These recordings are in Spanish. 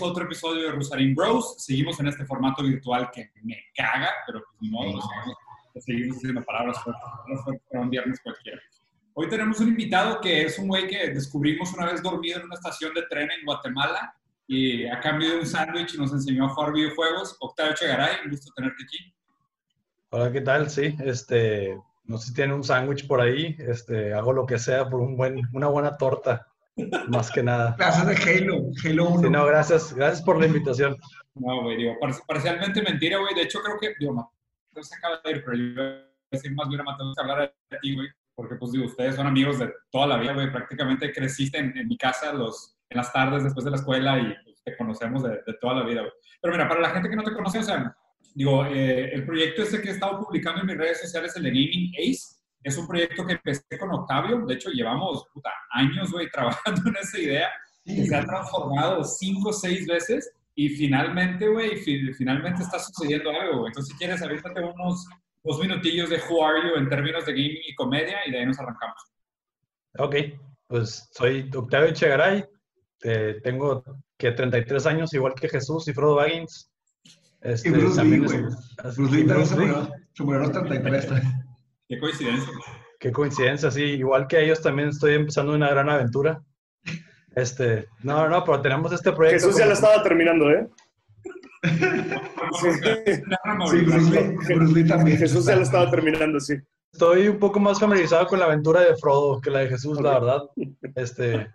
A otro episodio de Rosarín Bros. Seguimos en este formato virtual que me caga, pero pues ni modo, pues, seguimos haciendo palabras para un viernes cualquiera. Hoy tenemos un invitado que es un güey que descubrimos una vez dormido en una estación de tren en Guatemala y a cambio de un sándwich nos enseñó a jugar videojuegos. Octavio Chegaray, un gusto tenerte aquí. Hola, ¿qué tal? Sí, este, no sé si tiene un sándwich por ahí, este, hago lo que sea por un buen, una buena torta, más que nada. Clases de Halo, Halo 1. Sí, no, gracias, gracias por la invitación. No, güey, digo, par- parcialmente mentira, güey. De hecho, creo que, digo, Mateo se acaba de ir, pero yo iba a decir más bien a Mateo que hablar de ti, güey. Porque, pues, digo, ustedes son amigos de toda la vida, güey. Prácticamente creciste en, en mi casa los, en las tardes después de la escuela y pues, te conocemos de, de toda la vida, güey. Pero mira, para la gente que no te conoce, o sea, digo, eh, el proyecto este que he estado publicando en mis redes sociales, el de Gaming Ace, es un proyecto que empecé con Octavio. De hecho, llevamos, puta, años, güey, trabajando en esa idea que se ha transformado cinco o seis veces y finalmente, güey, fi- finalmente está sucediendo algo, güey. Entonces, si quieres, avítate unos dos minutillos de Who Are You en términos de gaming y comedia y de ahí nos arrancamos. Ok, pues soy Octavio Chegaray, eh, tengo que 33 años, igual que Jesús y Frodo Baggins. Este, Y Bruce Lee, también güey. Bruce Lee también se Lee. murió, se murió a los 33. Qué coincidencia. Qué coincidencia, sí, igual que ellos también estoy empezando una gran aventura. Este, no, no, pero tenemos este proyecto. Jesús ya como- lo estaba terminando, ¿eh? Sí, Bruce Lee, Bruce Lee también. Jesús ya lo estaba terminando, sí. Estoy un poco más familiarizado con la aventura de Frodo que la de Jesús, la verdad. Este,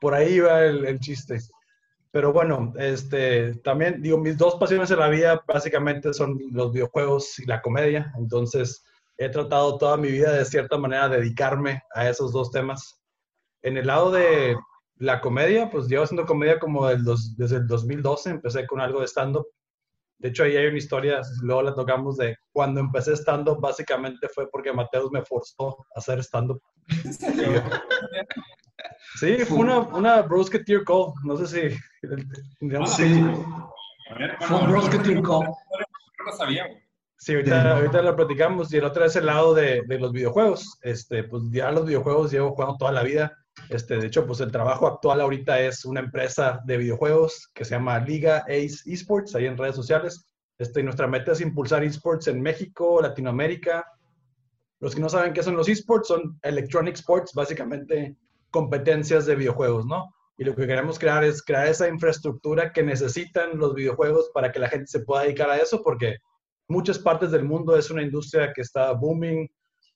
por ahí va el, el chiste. Pero bueno, este, también digo, mis dos pasiones en la vida básicamente son los videojuegos y la comedia. Entonces, he tratado toda mi vida de cierta manera dedicarme a esos dos temas. En el lado de la comedia, pues llevo haciendo comedia como del dos- desde el 2012. Empecé con algo de stand-up. De hecho, ahí hay una historia, luego la tocamos, de cuando empecé stand-up, básicamente fue porque Mateus me forzó a hacer stand-up. Sí, fue una, una Brosketeer Call. No sé si. digamos, Sí, A ver, fue un Brosketeer Call. No lo sabía, güey. Sí, ahorita, ahorita lo platicamos. Y el otro es el lado de, de los videojuegos. Este, pues ya los videojuegos llevo jugando toda la vida. Este, de hecho, pues el trabajo actual ahorita es una empresa de videojuegos que se llama Liga Ace Esports, ahí en redes sociales. Este, y nuestra meta es impulsar esports en México, Latinoamérica. Los que no saben qué son los esports, son electronic sports, básicamente competencias de videojuegos, ¿no? Y lo que queremos crear es crear esa infraestructura que necesitan los videojuegos para que la gente se pueda dedicar a eso, porque muchas partes del mundo es una industria que está booming.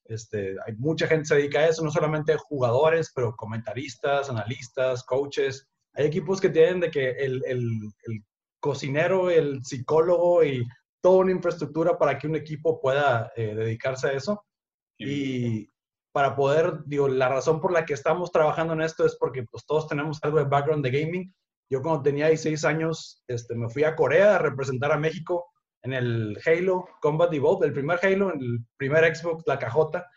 Este, hay mucha gente que se dedica a eso, no solamente jugadores, pero comentaristas, analistas, coaches. Hay equipos que tienen de que el, el- el cocinero, el psicólogo y toda una infraestructura para que un equipo pueda eh, dedicarse a eso. Y para poder, digo, la razón por la que estamos trabajando en esto es porque pues todos tenemos algo de background de gaming. Yo cuando tenía 16 años, este, me fui a Corea a representar a México en el Halo Combat Evolved, el primer Halo, en el primer Xbox, la cajota.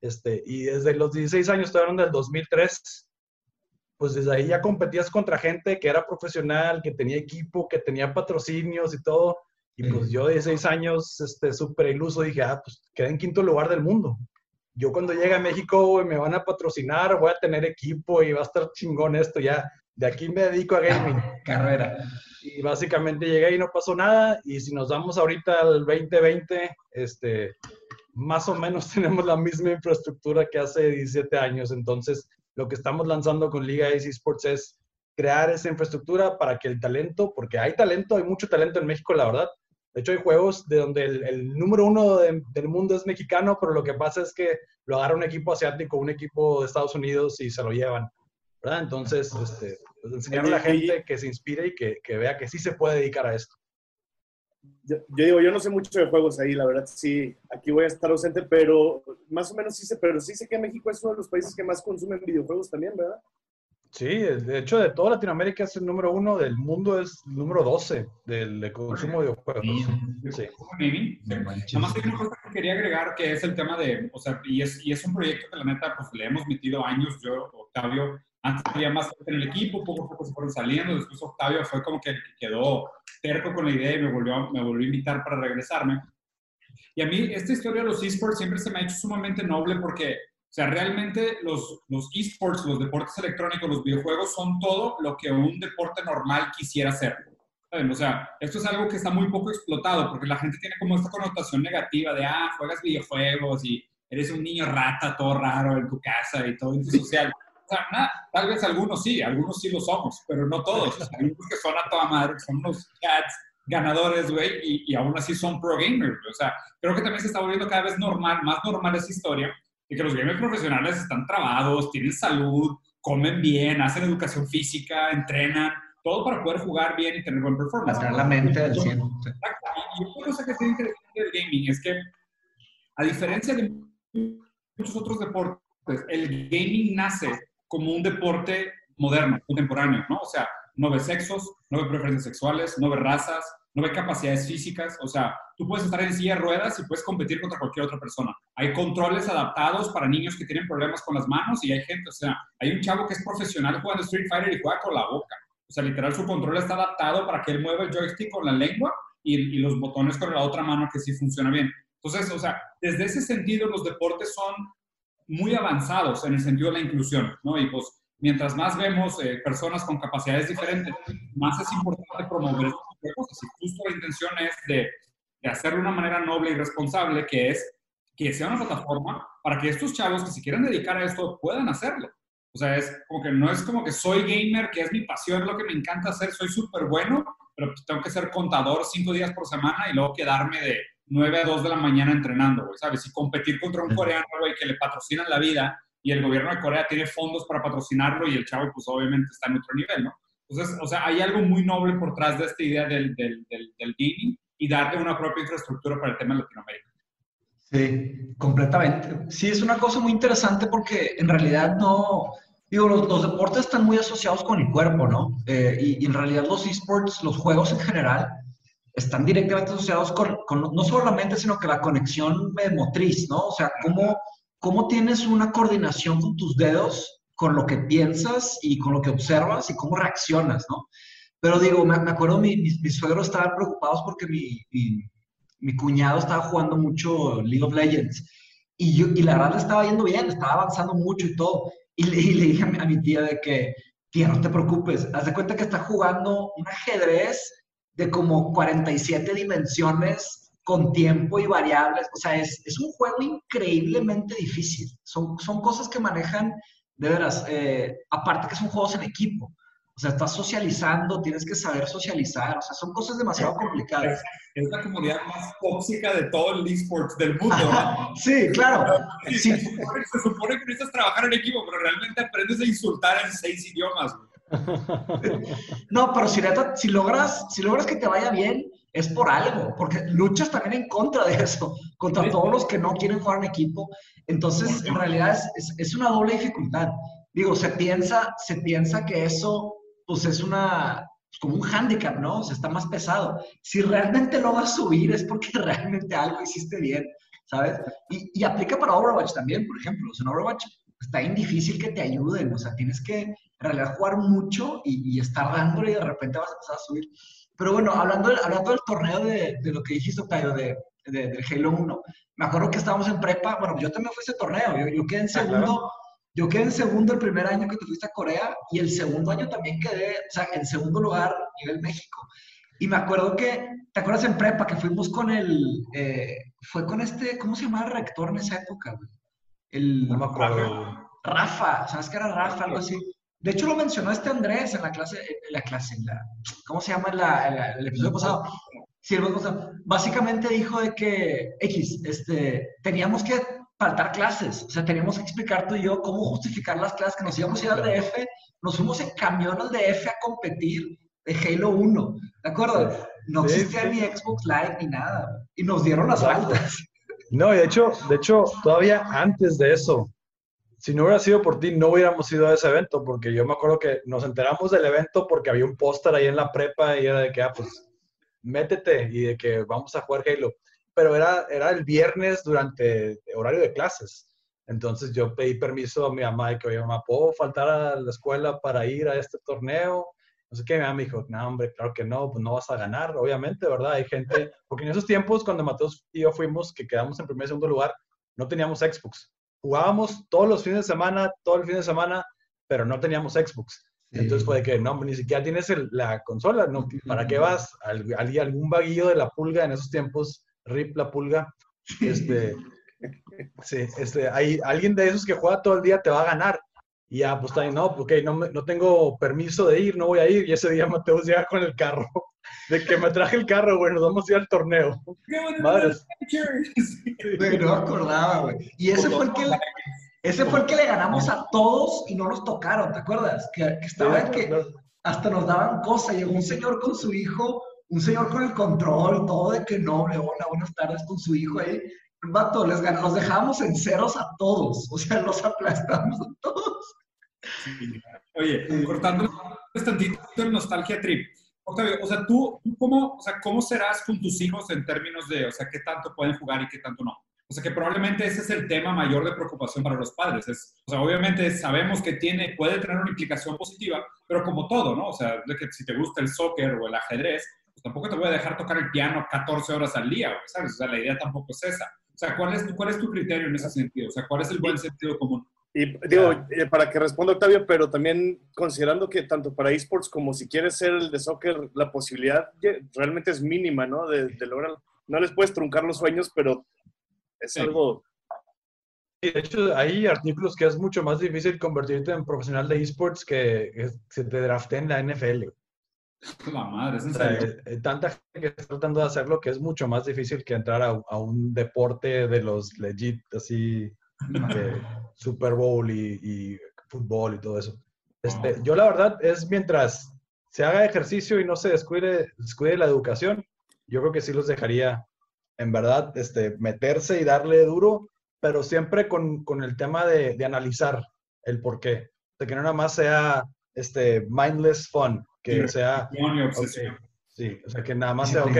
Este, y desde los 16 años, hablando del 2003, pues desde ahí ya competías contra gente que era profesional, que tenía equipo, que tenía patrocinios y todo. Y pues yo de 16 años, este, súper iluso, dije, ah, pues quedé en quinto lugar del mundo. Yo cuando llegue a México, me van a patrocinar, voy a tener equipo y va a estar chingón esto ya. De aquí me dedico a gaming. Carrera. Y básicamente llegué y no pasó nada. Y si nos vamos ahorita al 2020, este, más o menos tenemos la misma infraestructura que hace 17 años. Entonces, lo que estamos lanzando con Liga Ace Esports es crear esa infraestructura para que el talento, porque hay talento, hay mucho talento en México, la verdad. De hecho, hay juegos de donde el, el número uno de- del mundo es mexicano, pero lo que pasa es que lo agarra un equipo asiático, un equipo de Estados Unidos y se lo llevan. ¿Verdad? Entonces, este, pues, enseñar a la gente que se inspire y que, que vea que sí se puede dedicar a esto. Yo, yo digo, yo no sé mucho de juegos ahí, la verdad, sí, aquí voy a estar ausente, pero más o menos sí sé, pero sí sé que México es uno de los países que más consumen videojuegos también, ¿verdad? Sí, de hecho, de toda Latinoamérica es el número uno, del mundo es el número 12 del consumo de videojuegos. Sí. sí. Nada más hay una cosa que quería agregar, que es el tema de, o sea, y es, y es un proyecto que la neta, pues le hemos metido años, yo, Octavio, antes había más en el equipo, poco a poco se fueron saliendo, después Octavio fue como que quedó terco con la idea y me volvió, me volvió a invitar para regresarme. Y a mí esta historia de los esports siempre se me ha hecho sumamente noble porque o sea, realmente los, los esports, los deportes electrónicos, los videojuegos son todo lo que un deporte normal quisiera ser. O sea, esto es algo que está muy poco explotado porque la gente tiene como esta connotación negativa de, ah, juegas videojuegos y eres un niño rata todo raro en tu casa y todo social. O sea, nada, tal vez algunos sí, algunos sí lo somos, pero no todos. Hay algunos que son a toda madre, son unos cats ganadores, güey, y, y, aún así son pro gamers. O sea, creo que también se está volviendo cada vez normal, más normal esa historia y que los gamers profesionales están trabados, tienen salud, comen bien, hacen educación física, entrenan, todo para poder jugar bien y tener buen performance. Para la mente del cielo. Exacto. Y otra cosa que es interesante del gaming es que, a diferencia de muchos otros deportes, el gaming nace como un deporte moderno, contemporáneo, ¿no? O sea, no ve sexos, no ve preferencias sexuales, no ve razas, no ve capacidades físicas, o sea, tú puedes estar en silla de ruedas y puedes competir contra cualquier otra persona. Hay controles adaptados para niños que tienen problemas con las manos y hay gente, o sea, hay un chavo que es profesional jugando Street Fighter y juega con la boca. O sea, literal, su control está adaptado para que él mueva el joystick con la lengua y, los botones con la otra mano que sí funciona bien. Entonces, o sea, desde ese sentido, los deportes son muy avanzados en el sentido de la inclusión, ¿no? Y pues, mientras más vemos eh, personas con capacidades diferentes, más es importante promover cosas. Y justo la intención es de, de hacerlo de una manera noble y responsable, que es que sea una plataforma para que estos chavos que se quieran dedicar a esto puedan hacerlo. O sea, es como que no es como que soy gamer, que es mi pasión, lo que me encanta hacer, soy súper bueno, pero tengo que ser contador cinco días por semana y luego quedarme de 9 a 2 de la mañana entrenando, ¿sabes? Y competir contra un coreano, güey, que le patrocinan la vida y el gobierno de Corea tiene fondos para patrocinarlo y el chavo, pues obviamente está en otro nivel, ¿no? Entonces, o sea, hay algo muy noble por detrás de esta idea del, del, del, del gaming y darle una propia infraestructura para el tema de Latinoamérica. Sí, completamente. Sí, es una cosa muy interesante porque en realidad no, digo, los, los deportes están muy asociados con el cuerpo, ¿no? Eh, y, y, en realidad los esports, los juegos en general, están directamente asociados con, con, no solamente, sino que la conexión motriz, ¿no? O sea, cómo, cómo tienes una coordinación con tus dedos con lo que piensas y con lo que observas y cómo reaccionas, ¿no? Pero digo, me, acuerdo, mi, mis, mis, suegros estaban preocupados porque mi, mi, cuñado estaba jugando mucho League of Legends y, yo, y la verdad le estaba yendo bien, estaba avanzando mucho y todo. Y le, le dije a mi, a mi, tía de que, tía, no te preocupes, haz de cuenta que está jugando un ajedrez de como 47 dimensiones con tiempo y variables. O sea, es, es un juego increíblemente difícil. Son, son cosas que manejan de veras, eh, aparte que son juegos en equipo. O sea, estás socializando, tienes que saber socializar. O sea, son cosas demasiado complicadas. Es la comunidad más tóxica de todo el esports del mundo. ¿no? sí, claro. Sí, sí. Se, supone, se, supone, que necesitas trabajar en equipo, pero realmente aprendes a insultar en seis idiomas. No, pero si, si, logras, si logras que te vaya bien, es por algo, porque luchas también en contra de eso, contra todos los que no quieren jugar en equipo. Entonces, en realidad es, es, es, una doble dificultad. Digo, se piensa, se piensa que eso, pues es una, como un hándicap, ¿no? O sea, está más pesado. Si realmente lo vas a subir es porque realmente algo hiciste bien, ¿sabes? Y, y aplica para Overwatch también, por ejemplo. O sea, en Overwatch está bien difícil que te ayuden, o sea, tienes que en realidad jugar mucho y, y estar dándole y de repente vas a empezar a subir. Pero bueno, hablando, hablando del torneo de, de, lo que dijiste, Octavio, de, de, del Halo 1, me acuerdo que estábamos en prepa, bueno, yo también fui a ese torneo, yo, yo quedé en segundo, ah, claro. yo quedé en segundo el primer año que te fuiste a Corea y el segundo año también quedé, o sea, en segundo lugar a nivel México. Y me acuerdo que, ¿te acuerdas en prepa que fuimos con el, eh, fue con este, ¿cómo se llamaba el rector en esa época? El, no me acuerdo. Rafa, ¿sabes qué era Rafa? Algo así. De hecho, lo mencionó este Andrés en la clase, en la clase, en la, ¿cómo se llama? En la, en la, el episodio pasado. Sí, el pasado. Básicamente dijo de que, X, este, teníamos que faltar clases. O sea, teníamos que explicar tú y yo cómo justificar las clases, que nos íbamos a ir al DF, nos fuimos en camión al DF a competir de Halo 1, ¿de acuerdo? No sí, existía sí. ni Xbox Live ni nada. Y nos dieron las faltas. No, y de hecho, de hecho, todavía antes de eso, si no hubiera sido por ti, no hubiéramos ido a ese evento, porque yo me acuerdo que nos enteramos del evento porque había un póster ahí en la prepa y era de que, ah, pues, métete y de que vamos a jugar Halo. Pero era, era el viernes durante horario de clases. Entonces yo pedí permiso a mi mamá y que, oye, mamá, ¿puedo faltar a la escuela para ir a este torneo? No sé qué, mi mamá me dijo, no, hombre, claro que no, pues no vas a ganar, obviamente, ¿verdad? Hay gente, porque en esos tiempos, cuando Mateos y yo fuimos, que quedamos en primer y segundo lugar, no teníamos Xbox. Jugábamos todos los fines de semana, todo el fin de semana, pero no teníamos Xbox. Entonces fue de que, no, ni siquiera tienes la consola, ¿no? ¿Para qué vas? algún vaguillo de la pulga en esos tiempos, RIP la pulga, este, Sí, este, hay alguien de esos que juega todo el día te va a ganar. Y ya, pues no, porque no, no tengo permiso de ir, no voy a ir. Y ese día Mateus llega con el carro. De que me traje el carro, güey, nos vamos a ir al torneo. Madres. Güey, no me acordaba, güey. Y ese fue el que... ese fue el que le ganamos a todos y no nos tocaron, ¿te acuerdas? Que, que estaba que hasta nos daban cosas. Llegó un señor con su hijo, un señor con el control, todo de que no, hola, buenas tardes con su hijo ahí. Vato, les los dejamos en ceros a todos, o sea, los aplastamos a todos. Oye, cortando un tantito el nostalgia trip. Octavio, o sea, ¿tú, cómo, o sea, ¿cómo serás con tus hijos en términos de, o sea, qué tanto pueden jugar y qué tanto no? O sea, que probablemente ese es el tema mayor de preocupación para los padres. Es, o sea, obviamente sabemos que tiene, puede tener una implicación positiva, pero como todo, ¿no? O sea, de que si te gusta el soccer o el ajedrez, pues tampoco te voy a dejar tocar el piano 14 horas al día, ¿sabes? O sea, la idea tampoco es esa. O sea, ¿cuál es, ¿cuál es tu criterio en ese sentido? O sea, ¿cuál es el buen sentido común? Y digo, eh, para que responda Octavio, pero también considerando que tanto para esports como si quieres ser el de soccer, la posibilidad realmente es mínima, ¿no? De, de lograr. No les puedes truncar los sueños, pero es algo. de hecho, hay artículos que es mucho más difícil convertirte en profesional de esports que se te drafte en la NFL. La madre, es en serio. Eh, eh, tanta gente que está tratando de hacerlo que es mucho más difícil que entrar a, un deporte de los legit, así, Super Bowl y, fútbol y todo eso. Este, yo la verdad es mientras se haga ejercicio y no se descuide, descuide la educación, yo creo que sí los dejaría, en verdad, este, meterse y darle duro, pero siempre con, con el tema de, de, analizar el por qué. De que no nada más sea este, mindless fun, que sea... sí, o sea, que nada más sea, ok,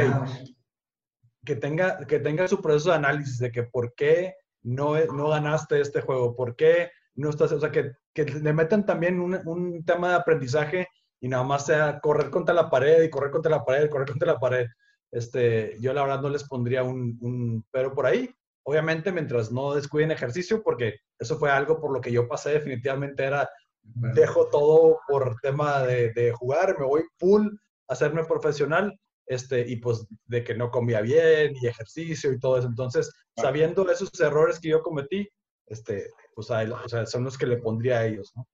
que tenga, que tenga su proceso de análisis de que por qué no, no ganaste este juego, por qué no estás, o sea, que, que le metan también un, un, tema de aprendizaje y nada más sea correr contra la pared y correr contra la pared, correr contra la pared. Este, yo la verdad no les pondría un, un pero por ahí. Obviamente, mientras no descuiden ejercicio, porque eso fue algo por lo que yo pasé, definitivamente era dejo todo por tema de, jugar, me voy full a hacerme profesional, este, y pues de que no comía bien y ejercicio y todo eso. Entonces, sabiendo esos errores que yo cometí, este, pues o sea, son los que le pondría a ellos, ¿no?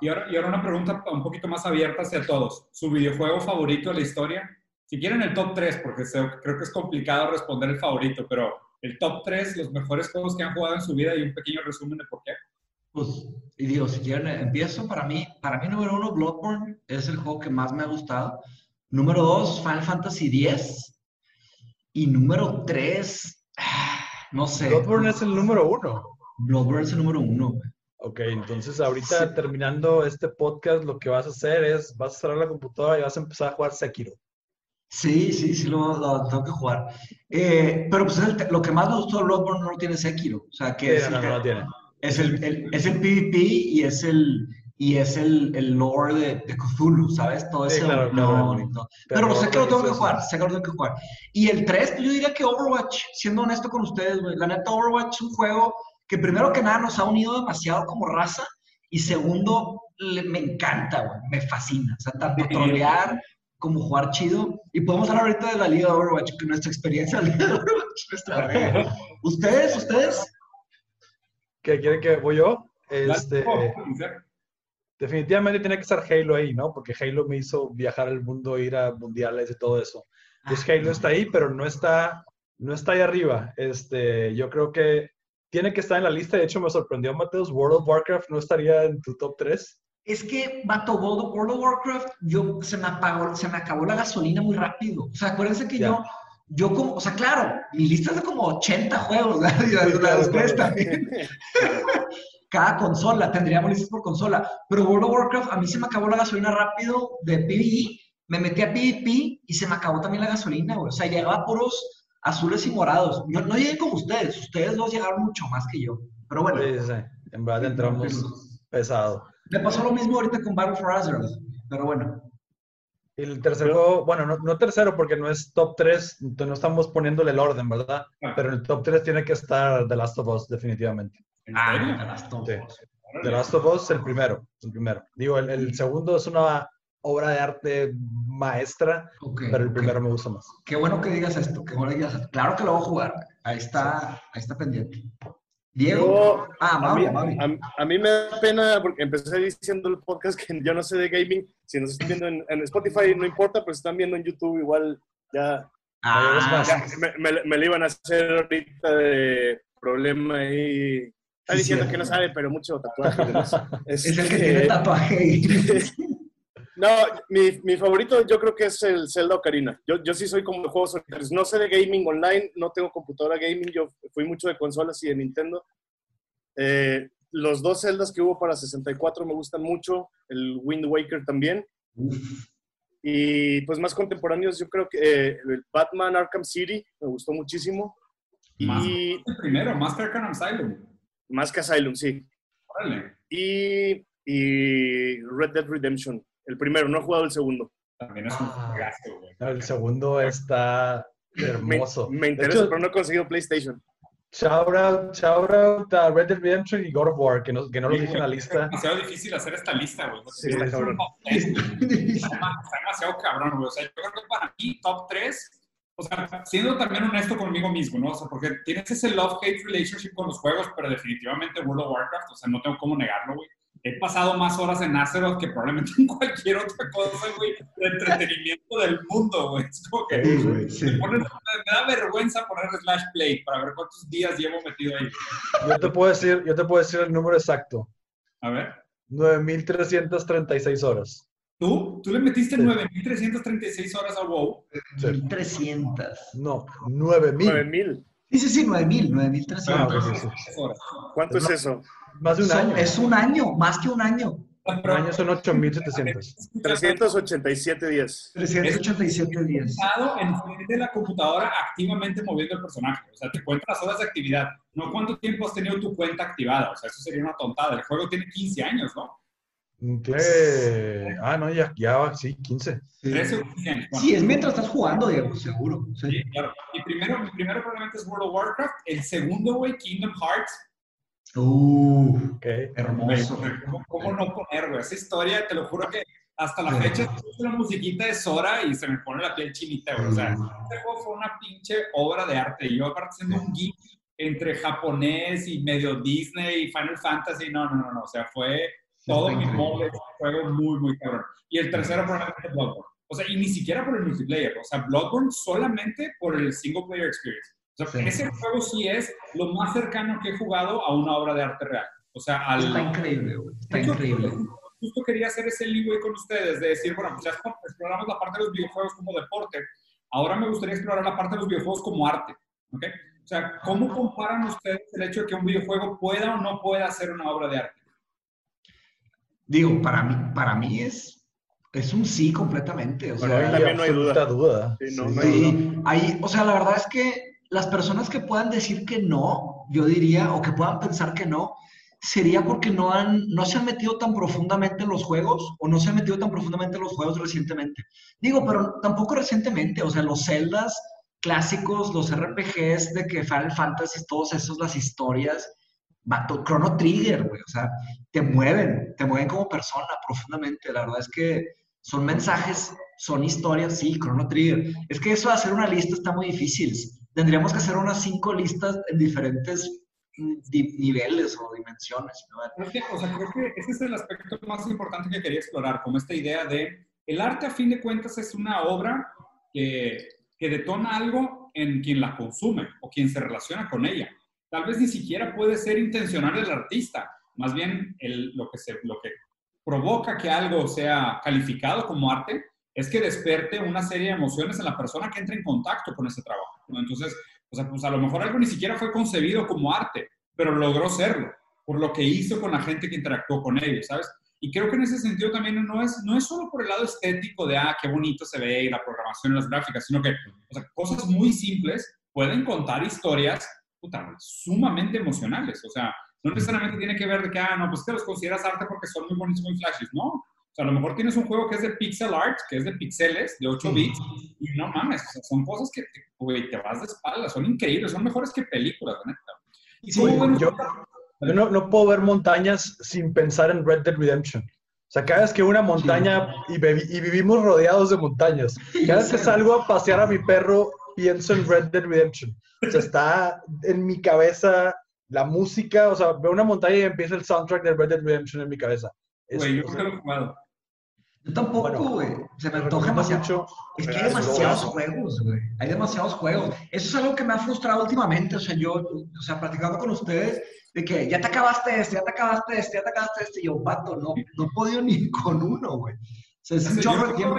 Y, ahora, y ahora una pregunta un poquito más abierta hacia todos. ¿Su videojuego favorito de la historia? Si quieren el top 3, porque creo que es complicado responder el favorito, pero el top 3, los mejores juegos que han jugado en su vida y un pequeño resumen de por qué. Pues, y digo, si quieren, empiezo para mí. Para mí, número uno, Bloodborne es el juego que más me ha gustado. Número dos, Final Fantasy X. Y número tres, no sé. Bloodborne es el número uno. Bloodborne es el número uno, Ok, entonces ahorita terminando este podcast, lo que vas a hacer es, vas a cerrar la computadora y vas a empezar a jugar Sekiro. Sí, sí, sí, lo, tengo que jugar. Eh, pero pues lo que más me gustó de Bloodborne no lo tiene Sekiro. O sea, que no, no, lo tiene. Es el, es el PvP y es el, y es el, el lore de, de, Cthulhu, ¿sabes? Todo ese claro, Pero, pero sé que lo tengo que jugar, sé que lo tengo que jugar. Y el 3, yo diría que Overwatch, siendo honesto con ustedes, güey, la neta Overwatch es un juego que primero que nada nos ha unido demasiado como raza y segundo, me encanta, güey, me fascina. O sea, tanto trolear como jugar chido. Y podemos hablar ahorita de la liga de Overwatch, que nuestra experiencia de la liga de Overwatch. ¿Ustedes, ustedes? ¿Qué quieren que voy yo? Este, definitivamente tiene que estar Halo ahí, ¿no? Porque Halo me hizo viajar al mundo, ir a mundiales y todo eso. Pues Halo está ahí, pero no está, no está ahí arriba. Este, yo creo que tiene que estar en la lista. De hecho, me sorprendió, Mateus, World of Warcraft no estaría en tu top 3. Es que, Vato, World of Warcraft, yo, se, me apagó, se me acabó la gasolina muy rápido. O sea, acuérdense que yo yo como, o sea, claro, mi lista es de como 80 juegos, ¿verdad? Y las, también. cada consola, tendríamos listas por consola. Pero World of Warcraft, a mí se me acabó la gasolina rápido de PvE, me metí a PvP y se me acabó también la gasolina, güey. O sea, llegaba puros azules y morados. Yo no llegué como ustedes, ustedes dos llegaron mucho más que yo. Pero bueno. Sí, sí, en verdad entramos pesado. Me pasó lo mismo ahorita con Battle for Azeroth, pero bueno. El tercero, bueno, no, no, tercero porque no es top 3, no estamos poniéndole el orden, ¿verdad? Ah. Pero en el top 3 tiene que estar The Last of Us, definitivamente. Ah, The Last of Us. The Last of Us, el primero, el primero. Digo, el, el segundo es una obra de arte maestra, pero el primero me gusta más. Qué bueno que digas esto, qué bueno que digas esto. Claro que lo voy a jugar, ahí está, ahí está pendiente. Diego. ah, a, mí, me da pena porque empecé diciendo el podcast que yo no sé de gaming. Si nos están viendo en, Spotify, no importa, pero si están viendo en YouTube, igual ya. Ah, me, me, lo iban a hacer ahorita de problema y. Está diciendo que no sabe, pero mucho tatuaje. es, es el que tiene tatuaje. No, mi, mi, favorito yo creo que es el Zelda Ocarina. Yo, yo sí soy como de juegos solitarios. No sé de gaming online, no tengo computadora gaming, yo fui mucho de consolas y de Nintendo. Eh, los dos Zeldas que hubo para 64 me gustan mucho, el Wind Waker también. Y pues más contemporáneos, yo creo que eh, el Batman Arkham City me gustó muchísimo. y el primero, más que Arkham Asylum. Más que Asylum, sí. Y, y Red Dead Redemption el primero, no he jugado el segundo. También es un ah, gasto, güey. El segundo está hermoso. Me, interesa, pero no he conseguido PlayStation. Shout out, shout out a Red Dead Redemption y God of War, que no, que no lo dije en la lista. Es demasiado difícil hacer esta lista, güey. Sí, está cabrón. Está demasiado cabrón, güey. O sea, yo creo que para mí, top 3, o sea, siendo también honesto conmigo mismo, ¿no? O sea, porque tienes ese love-hate relationship con los juegos, pero definitivamente World of Warcraft, o sea, no tengo cómo negarlo, güey he pasado más horas en Azeroth que probablemente en cualquier otra cosa, güey, de entretenimiento del mundo, güey. Es como que me, da vergüenza poner slash play para ver cuántos días llevo metido ahí. Yo te puedo decir, yo te puedo decir el número exacto. A ver. 9.336 horas. ¿Tú? ¿Tú le metiste 9.336 horas a WoW? 1.300. No, 9.000. 9.000. Sí, sí, sí, 9.000, 9.300. Ah, ¿Cuánto es eso? Más de un año. Es un año, más que un año. Un año son 8.700. 387 días. 387 días. Estado en frente de la computadora activamente moviendo el personaje. O sea, te cuentas las horas de actividad. No cuánto tiempo has tenido tu cuenta activada. O sea, eso sería una tontada. El juego tiene 15 años, ¿no? ¿Qué? Ah, no, ya, ya, sí, 15. 13 o 15 años. Sí, es mientras estás jugando, Diego, seguro. Sí, claro. Y primero, mi primero probablemente es World of Warcraft. El segundo, güey, Kingdom Hearts Uh, qué hermoso. ¿Cómo, no poner, güey? Esa historia, te lo juro que hasta la fecha la musiquita de Sora y se me pone la piel chinita, güey. O sea, este juego fue una pinche obra de arte. Y yo, aparte, siendo un geek entre japonés y medio Disney y Final Fantasy, no, no, no, no. O sea, fue todo mi mole, juego muy, muy cabrón. Y el tercero, probablemente Bloodborne. O sea, y ni siquiera por el multiplayer. O sea, Bloodborne solamente por el single player experience. Ese juego sí es lo más cercano que he jugado a una obra de arte real. O sea, al... Está increíble, güey. Está increíble. Justo quería hacer ese leeway con ustedes, de decir, bueno, pues ya exploramos la parte de los videojuegos como deporte, ahora me gustaría explorar la parte de los videojuegos como arte. ¿ok? O sea, ¿cómo comparan ustedes el hecho de que un videojuego pueda o no pueda ser una obra de arte? Digo, para mí, para mí es, es un sí completamente. O sea, también no hay duda. duda. Sí, no, no hay duda. Ahí, o sea, la verdad es que las personas que puedan decir que no, yo diría, o que puedan pensar que no, sería porque no, han, no se han metido tan profundamente en los juegos o no se han metido tan profundamente en los juegos recientemente. Digo, pero tampoco recientemente, o sea, los Zeldas clásicos, los RPGs de que Final Fantasy, todos esos, las historias, Chrono Trigger, güey, o sea, te mueven, te mueven como persona profundamente. La verdad es que son mensajes, son historias, sí, Chrono Trigger. Es que eso de hacer una lista está muy difícil tendríamos que hacer unas cinco listas en diferentes mm, niveles o dimensiones. Creo que, ese es el aspecto más importante que quería explorar, como esta idea de el arte a fin de cuentas es una obra que, que detona algo en quien la consume o quien se relaciona con ella. Tal vez ni siquiera puede ser intencional el artista, más bien lo, que lo que provoca que algo sea calificado como arte es que despierte una serie de emociones en la persona que entra en contacto con ese trabajo. Entonces, o sea, pues a lo mejor algo ni siquiera fue concebido como arte, pero logró serlo. por lo que hizo con la gente que interactuó con ellos, ¿sabes? Y creo que en ese sentido también no es, no es solo por el lado estético de, ah, qué bonito se ve y la programación y las gráficas, sino que o sea, cosas muy simples pueden contar historias puta, sumamente emocionales. O sea, no necesariamente tiene que ver de que, ah, no, pues que los consideras arte porque son muy bonitos, muy flashes, ¿no? Sea, a lo mejor tienes un juego que es de pixel art, que es de pixeles, de 8 bits, y no mames, o sea, son cosas que te, te vas de espaldas, son increíbles, son mejores que películas, neta. Y sí, bueno, yo, yo no, no, puedo ver montañas sin pensar en Red Dead Redemption. O sea, cada vez que una montaña y, y, vivimos rodeados de montañas, cada vez que salgo a pasear a mi perro, pienso en Red Dead Redemption. O sea, está en mi cabeza la música, o sea, veo una montaña y empieza el soundtrack de Red Dead Redemption en mi cabeza. Güey, yo nunca lo he jugado. Yo tampoco, güey. se me antoja demasiado. Es que hay demasiados juegos, güey. Hay demasiados juegos. Eso es algo que me ha frustrado últimamente. O sea, yo, o sea, practicando con ustedes, de que ya te acabaste este, ya te acabaste este, ya te acabaste este. Y yo, vato, no, no he podido ni con uno, güey. O sea, es un chorro de tiempo.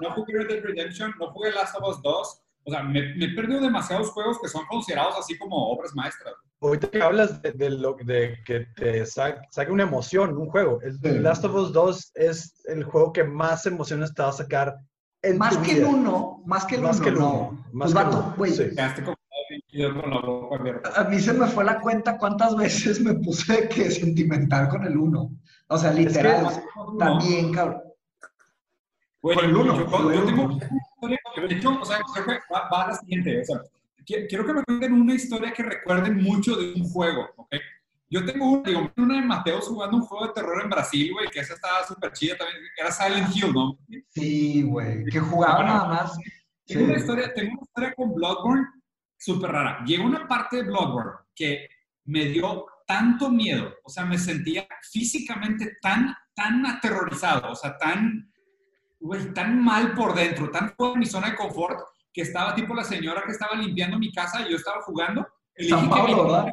No jugué Red Dead Redemption, no jugué Last of Us 2. O sea, me, me he perdido demasiados juegos que son considerados así como obras maestras. Ahorita que hablas de, lo, de que te saque una emoción, un juego. El Last of Us 2 es el juego que más emociones te va a sacar en más que el uno, más que el más uno, que el uno. Más pues, que vato, güey. Sí. A mí se me fue la cuenta cuántas veces me puse que sentimental con el uno. O sea, literal. Es que, también, cabrón. Güey, con el uno. Yo, yo, tengo una historia, de hecho, o sea, va, va a la siguiente. O sea, quiero que me cuenten una historia que recuerden mucho de un juego, ¿ok? Yo tengo una, digo, una de Mateos jugando un juego de terror en Brasil, güey, que esa estaba súper chida también, que era Silent Hill, ¿no? Sí, güey, que jugaba nada más. Tengo, una historia, tengo una historia con Bloodborne súper rara. Llegó una parte de Bloodborne que me dio tanto miedo, o sea, me sentía físicamente tan, tan aterrorizado, o sea, tan, güey, tan mal por dentro, tan fuera de mi zona de confort, que estaba tipo la señora que estaba limpiando mi casa y yo estaba jugando. Y le dije que me la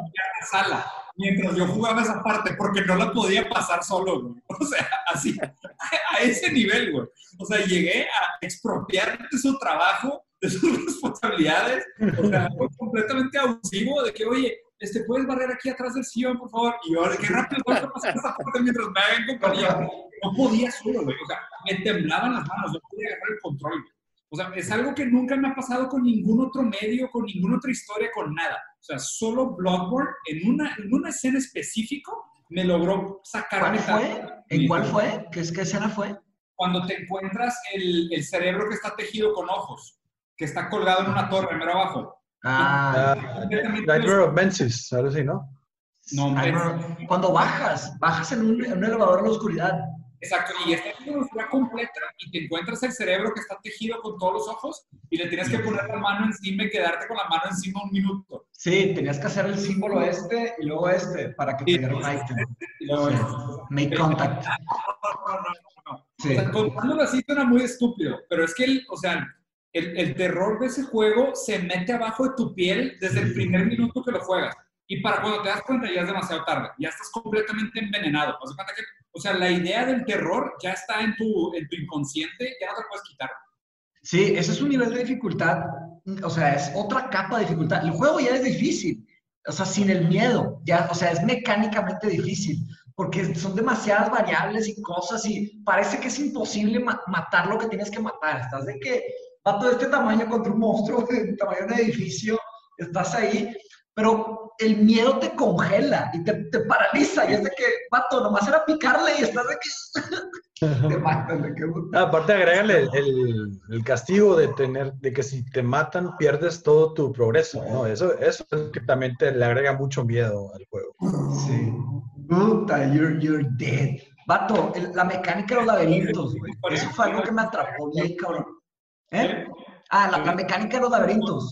sala mientras yo jugaba esa parte porque no la podía pasar solo, güey. O sea, así, a ese nivel, güey. O sea, llegué a expropiar de su trabajo, de sus responsabilidades. O sea, fue completamente abusivo de que, oye, este, ¿puedes barrer aquí atrás del sillón, por favor? Y yo, qué rápido voy a pasar esa mientras me hagan compañía. No podía solo, güey. O sea, me temblaban las manos, no podía agarrar el control, güey. O sea, es algo que nunca me ha pasado con ningún otro medio, con ninguna otra historia, con nada. O sea, solo Bloodborne en una, en una escena específico me logró sacarme. ¿Cuál fue? ¿En cuál fue? ¿Qué, ¿Qué escena fue? Cuando te encuentras el, el, cerebro que está tejido con ojos, que está colgado en una torre, mero abajo. Ah, Nightmare of Menses, algo así, ¿no? No, cuando bajas, bajas en un, en un elevador en la oscuridad. Exacto, y esta es una completa y te encuentras el cerebro que está tejido con todos los ojos y le tienes que poner la mano encima y quedarte con la mano encima un minuto. Sí, tenías que hacer el símbolo este y luego este para que te diera un item. Make contact. No, no, no, sí. O sea, contándolo así suena muy estúpido, pero es que, el, o sea, el, el terror de ese juego se mete abajo de tu piel desde el primer minuto que lo juegas. Y para cuando te das cuenta ya es demasiado tarde, ya estás completamente envenenado. O sea, la idea del terror ya está en tu, en tu inconsciente, ya no te puedes quitar. Sí, ese es un nivel de dificultad, o sea, es otra capa de dificultad. El juego ya es difícil, o sea, sin el miedo, ya, o sea, es mecánicamente difícil, porque son demasiadas variables y cosas y parece que es imposible matar lo que tienes que matar. Estás de que va todo este tamaño contra un monstruo de tamaño de un edificio, estás ahí pero el miedo te congela y te, te paraliza. Y es de que, vato, nomás era picarle y estás de que te matan. De que... Ah, aparte, agrégale el, el, castigo de tener, de que si te matan, pierdes todo tu progreso. ¿no? Eso, eso es que también te le agrega mucho miedo al juego. Sí. Puta, you're, you're dead. Vato, la mecánica de los laberintos, güey. Eso fue algo que me atrapó bien, cabrón. ¿Eh? Ah, la, la mecánica de los laberintos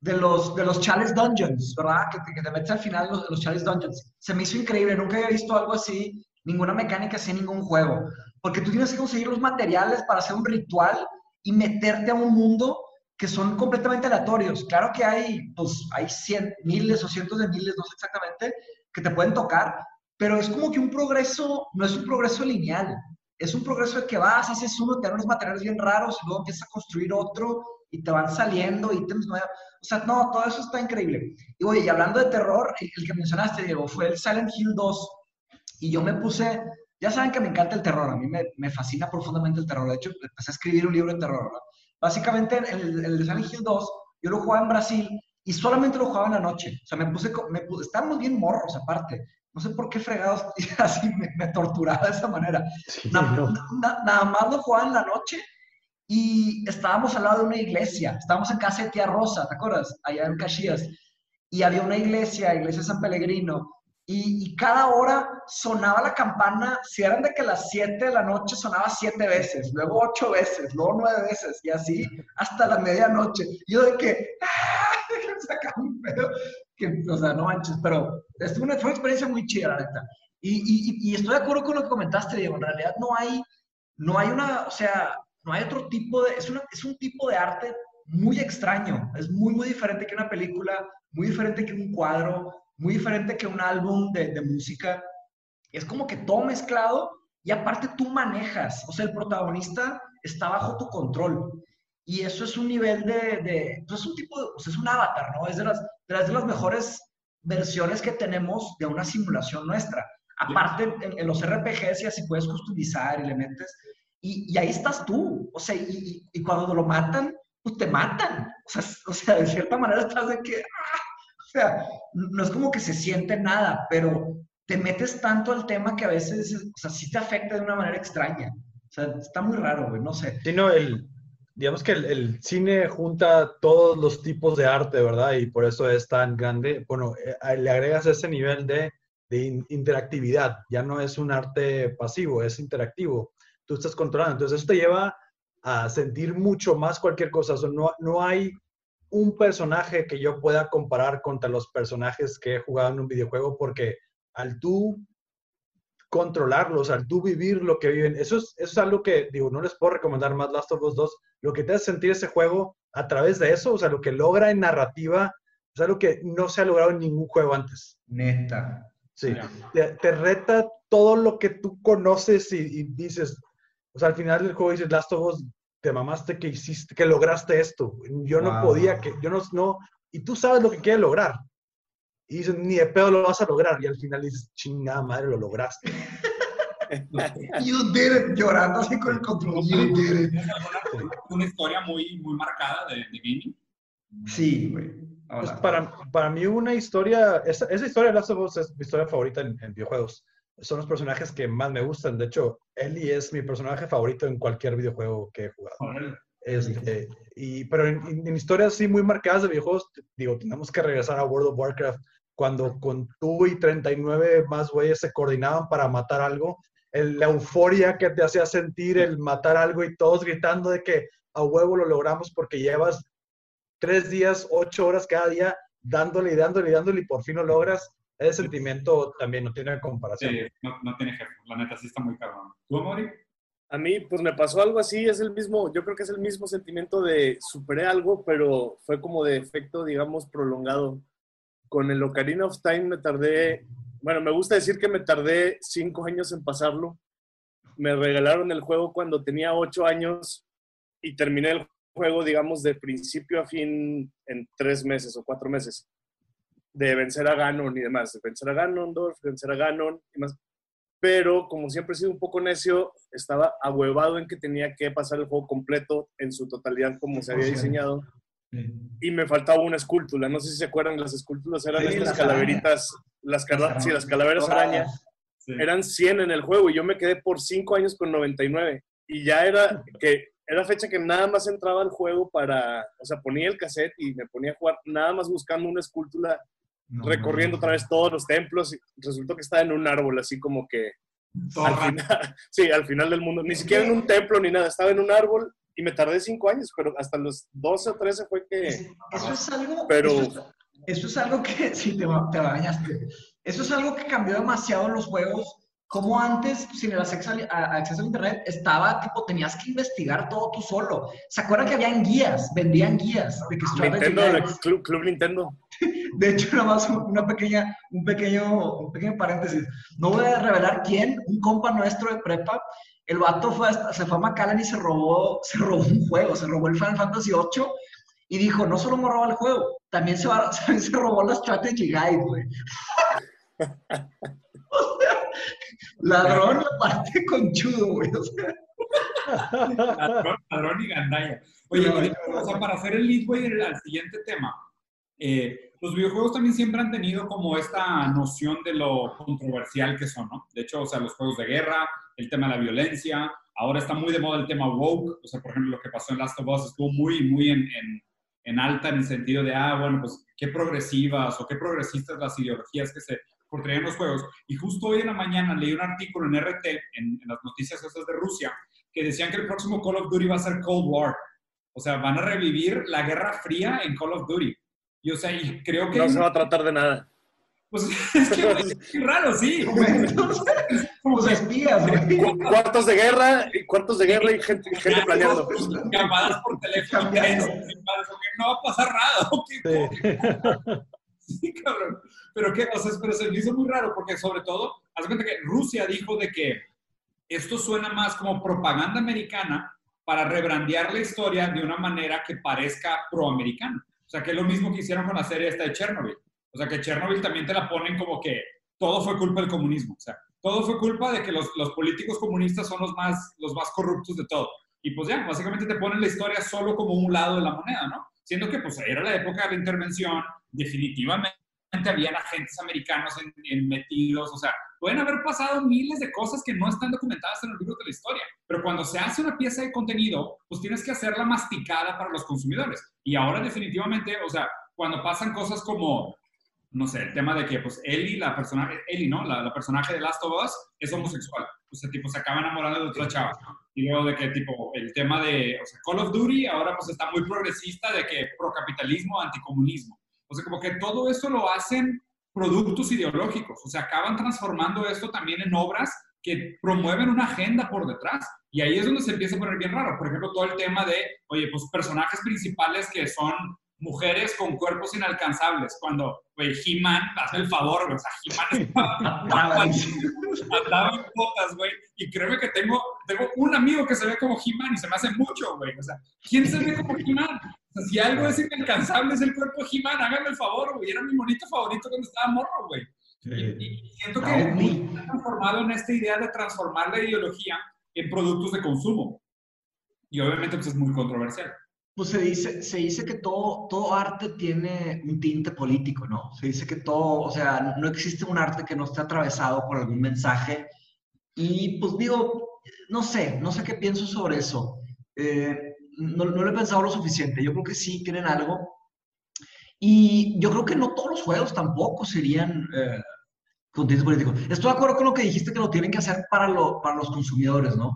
de los, de los Chalice Dungeons, ¿verdad? Que, que te metes al final de los, los Chalice Dungeons. Se me hizo increíble, nunca había visto algo así, ninguna mecánica así en ningún juego. Porque tú tienes que conseguir los materiales para hacer un ritual y meterte a un mundo que son completamente aleatorios. Claro que hay, pues, hay cien, miles o cientos de miles, no sé exactamente, que te pueden tocar, pero es como que un progreso, no es un progreso lineal, es un progreso de que vas, haces uno, te dan unos materiales bien raros, y luego empiezas a construir otro, y te van saliendo ítems nuevos. O sea, no, todo eso está increíble. Y oye, y hablando de terror, el, que mencionaste, Diego, fue el Silent Hill 2. Y yo me puse, ya saben que me encanta el terror, a mí me, me fascina profundamente el terror. De hecho, empecé a escribir un libro de terror. Básicamente, el, el de Silent Hill 2, yo lo jugaba en Brasil y solamente lo jugaba en la noche. O sea, me puse, me puse, estábamos bien morros aparte. No sé por qué fregados así me, me torturaba de esa manera. Sí, Na- no. na- nada más lo jugaba en la noche y estábamos al lado de una iglesia. Estábamos en casa de tía Rosa, ¿te acuerdas? Allá en Caxias. Y había una iglesia, iglesia San Pellegrino. Y, y cada hora sonaba la campana, si eran de que las 7 de la noche sonaba siete veces, luego ocho veces, luego nueve veces, y así hasta la medianoche. Y yo de que, ¡ah! Que, o sea, no manches, pero estuvo una, fue una experiencia muy chida, la neta. Y, y, y estoy de acuerdo con lo que comentaste, Diego, en realidad no hay, no hay una, o sea, no hay otro tipo de, es, una, es un tipo de arte muy extraño, es muy, muy diferente que una película, muy diferente que un cuadro, muy diferente que un álbum de, de música. Es como que todo mezclado y aparte tú manejas, o sea, el protagonista está bajo tu control. Y eso es un nivel de, de pues es un tipo de, pues es un avatar, ¿no? Es de las, de las, de las mejores versiones que tenemos de una simulación nuestra. Aparte, en, en los RPGs y así puedes customizar y le metes, y, y ahí estás tú, o sea, y, y, cuando lo matan, pues te matan, o sea, o sea, de cierta manera estás de que, ¡ah! o sea, no es como que se siente nada, pero te metes tanto al tema que a veces, o sea, sí te afecta de una manera extraña, o sea, está muy raro, güey, no sé. Sí, no, el, digamos que el, el, cine junta todos los tipos de arte, ¿verdad? Y por eso es tan grande. Bueno, eh, le agregas ese nivel de, de in, interactividad. Ya no es un arte pasivo, es interactivo. Tú estás controlando. Entonces, eso te lleva a sentir mucho más cualquier cosa. O sea, no, no hay un personaje que yo pueda comparar contra los personajes que he jugado en un videojuego porque al tú controlarlos, al tú vivir lo que viven. Eso es, eso es algo que, digo, no les puedo recomendar más Last of Us 2. Lo que te hace sentir ese juego a través de eso, o sea, lo que logra en narrativa, es algo que no se ha logrado en ningún juego antes. Neta. Sí. Te, te reta todo lo que tú conoces y, y, dices, o sea, al final del juego dices, Last of Us, te mamaste que hiciste, que lograste esto. Yo no podía, que yo no, no, y tú sabes lo que quieres lograr. Y dices, ni de pedo lo vas a lograr. Y al final dices, chingada madre, lo lograste. you did it, llorando así con el control. You did it. Una historia muy, muy marcada de, de gaming. Sí, güey. Pues para, para mí una historia, esa, esa historia de Last of Us es mi historia favorita en, en, videojuegos. Son los personajes que más me gustan. De hecho, Ellie es mi personaje favorito en cualquier videojuego que he jugado. Este, y, pero en, en, historias así muy marcadas de videojuegos, digo, tenemos que regresar a World of Warcraft cuando con tú y 39 más güeyes se coordinaban para matar algo, el, la euforia que te hacía sentir el matar algo y todos gritando de que a huevo lo logramos porque llevas tres días, ocho horas cada día dándole y dándole y dándole y por fin lo logras, ese sentimiento también no tiene comparación. Sí, no, no tiene jefe, la neta sí está muy cabrón. ¿Tú, Mori? A mí, pues me pasó algo así, es el mismo, yo creo que es el mismo sentimiento de superé algo, pero fue como de efecto, digamos, prolongado. Con el Ocarina of Time me tardé, bueno, me gusta decir que me tardé cinco años en pasarlo. Me regalaron el juego cuando tenía ocho años y terminé el juego, digamos, de principio a fin en tres meses o cuatro meses. De vencer a Ganon y demás. De vencer a Ganondorf, vencer a Ganon y más. Pero como siempre he sido un poco necio, estaba ahuevado en que tenía que pasar el juego completo en su totalidad como se había diseñado. Y me faltaba una escultura. No sé si se acuerdan, las esculturas eran sí, estas calaveritas, las, las, sí, las calaveras araña. Eran 100 en el juego y yo me quedé por 5 años con 99. Y ya era que era fecha que nada más entraba al juego para, o sea, ponía el cassette y me ponía a jugar nada más buscando una escultura, no, recorriendo otra vez todos los templos. Y resultó que estaba en un árbol, así como que al final, sí, al final del mundo. Ni siquiera en un templo ni nada, estaba en un árbol y me tardé cinco años, pero hasta los 12 o 13 fue que... Eso es algo... Pero... Eso es, eso es algo que... Sí, te, te bañaste. Eso es algo que cambió demasiado los juegos. Como antes, sin el acceso, a, acceso a internet, estaba, tipo, tenías que investigar todo tú solo. ¿Se acuerdan que habían guías? Vendían guías. De que Nintendo, el Club, Club Nintendo. De hecho, nada más una pequeña, un, pequeño, un pequeño paréntesis. No voy a revelar quién, un compa nuestro de prepa, el vato fue hasta- se fue a Macallan y se robó, se robó un juego, se robó el Final Fantasy VIII y dijo, no solo me robó el juego, también se, va- también se robó la Strategy Guide, güey. o sea, ladrón aparte conchudo, güey. O sea, Ladrón, ladrón y gandalla. Oye, No, no. o sea, para hacer el lead, güey, al siguiente tema, eh, los videojuegos también siempre han tenido como esta noción de lo controversial que son, ¿no? De hecho, o sea, los juegos de guerra, el tema de la violencia, ahora está muy de moda el tema woke, o sea, por ejemplo, lo que pasó en Last of Us estuvo muy, muy en, en- alta en el sentido de, ah, bueno, pues qué progresivas o qué progresistas las ideologías que se portrayan en los juegos. Y justo hoy en la mañana leí un artículo en RT, en, en las noticias esas de Rusia, que decían que el próximo Call of Duty va a ser Cold War. O sea, van a revivir la Guerra Fría en Call of Duty. Y, o sea, y creo que... No se va a tratar de nada. Pues es que es muy raro, sí. Como espías, Cuartos de guerra, y cuartos de guerra y gente, y gente planeando. Llamadas por teléfono. No va a pasar nada. Sí. Sí, cabrón. Pero qué, o sea, pero se me hizo muy raro porque sobre todo, haz de cuenta que Rusia dijo de que esto suena más como propaganda americana para rebrandear la historia de una manera que parezca proamericana. O sea, que es lo mismo que hicieron con la serie esta de Chernobyl. O sea, que Chernobyl también te la ponen como que todo fue culpa del comunismo. O sea, todo fue culpa de que los, los políticos comunistas son los más, los más corruptos de todo. Y pues ya, básicamente te ponen la historia solo como un lado de la moneda, ¿no? Siendo que pues era la época de la intervención, definitivamente habían agentes americanos en, en metidos, o sea, pueden haber pasado miles de cosas que no están documentadas en los libros de la historia, pero cuando se hace una pieza de contenido, pues tienes que hacerla masticada para los consumidores. Y ahora definitivamente, o sea, cuando pasan cosas como, no sé, el tema de que pues Ellie, la personaje, Ellie, ¿no? La, la personaje de Last of Us es homosexual. O sea, tipo, se acaba enamorando de otra chava. Y luego de que, tipo, el tema de, o sea, Call of Duty ahora pues está muy progresista de que procapitalismo, anticomunismo. O sea, como que todo esto lo hacen productos ideológicos. O sea, acaban transformando esto también en obras que promueven una agenda por detrás. Y ahí es donde se empieza a poner bien raro. Por ejemplo, todo el tema de, oye, pues personajes principales que son mujeres con cuerpos inalcanzables. Cuando, güey, He-Man, hazme el favor, o sea, He-Man estaba andaba en botas, güey. Y créeme que tengo, tengo un amigo que se ve como He-Man y se me hace mucho, güey. O sea, ¿quién se ve como He-Man? O sea, si algo es inalcanzable es el cuerpo de He-Man, háganme el favor, güey. Era mi monito favorito cuando estaba morro, güey. Y, y siento que se ha transformado en esta idea de transformar la ideología en productos de consumo. Y obviamente pues es muy controversial. Pues se dice, se dice que todo, todo arte tiene un tinte político, ¿no? Se dice que todo, o sea, no existe un arte que no esté atravesado por algún mensaje. Y pues digo, no sé, no sé qué pienso sobre eso. Eh, no, no lo he pensado lo suficiente. Yo creo que sí tienen algo. Y yo creo que no todos los juegos tampoco serían eh, políticos. Estoy de acuerdo con lo que dijiste que lo tienen que hacer para, lo, para los consumidores, ¿no?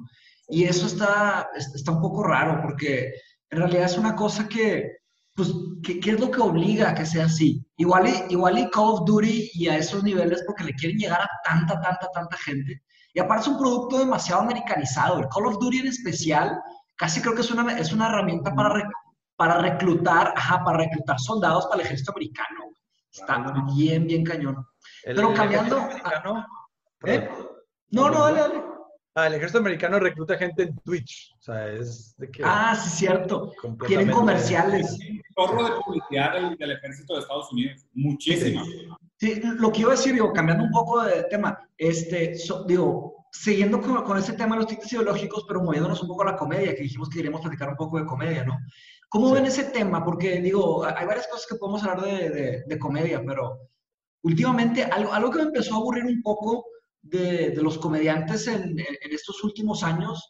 Y eso está, está un poco raro porque en realidad es una cosa que, pues, ¿qué, qué es lo que obliga a que sea así? Igual y, igual y Call of Duty y a esos niveles porque le quieren llegar a tanta, tanta, tanta gente. Y aparte es un producto demasiado americanizado. El Call of Duty en especial, casi creo que es una, es una herramienta para, para reclutar, ajá, para reclutar soldados para el ejército americano. Está bien, bien cañón. El- Pero el cambiando- ejército americano- ¿Eh? No, no, dale, dale. Ah, el ejército americano recluta gente en Twitch. O sea, es de que. Ah, sí, cierto. Quieren comerciales. Un de publicidad del, del ejército de Estados Unidos. Muchísima. Sí, lo que iba a decir, digo, cambiando un poco de tema, este, so- digo, siguiendo con, con ese tema de los tintes ideológicos, pero moviéndonos un poco a la comedia, que dijimos que queríamos platicar un poco de comedia, ¿no? ¿Cómo Sí. ven ese tema? Porque, digo, hay varias cosas que podemos hablar de, de- de comedia, pero últimamente algo, algo que me empezó a aburrir un poco de, de los comediantes en, en- en estos últimos años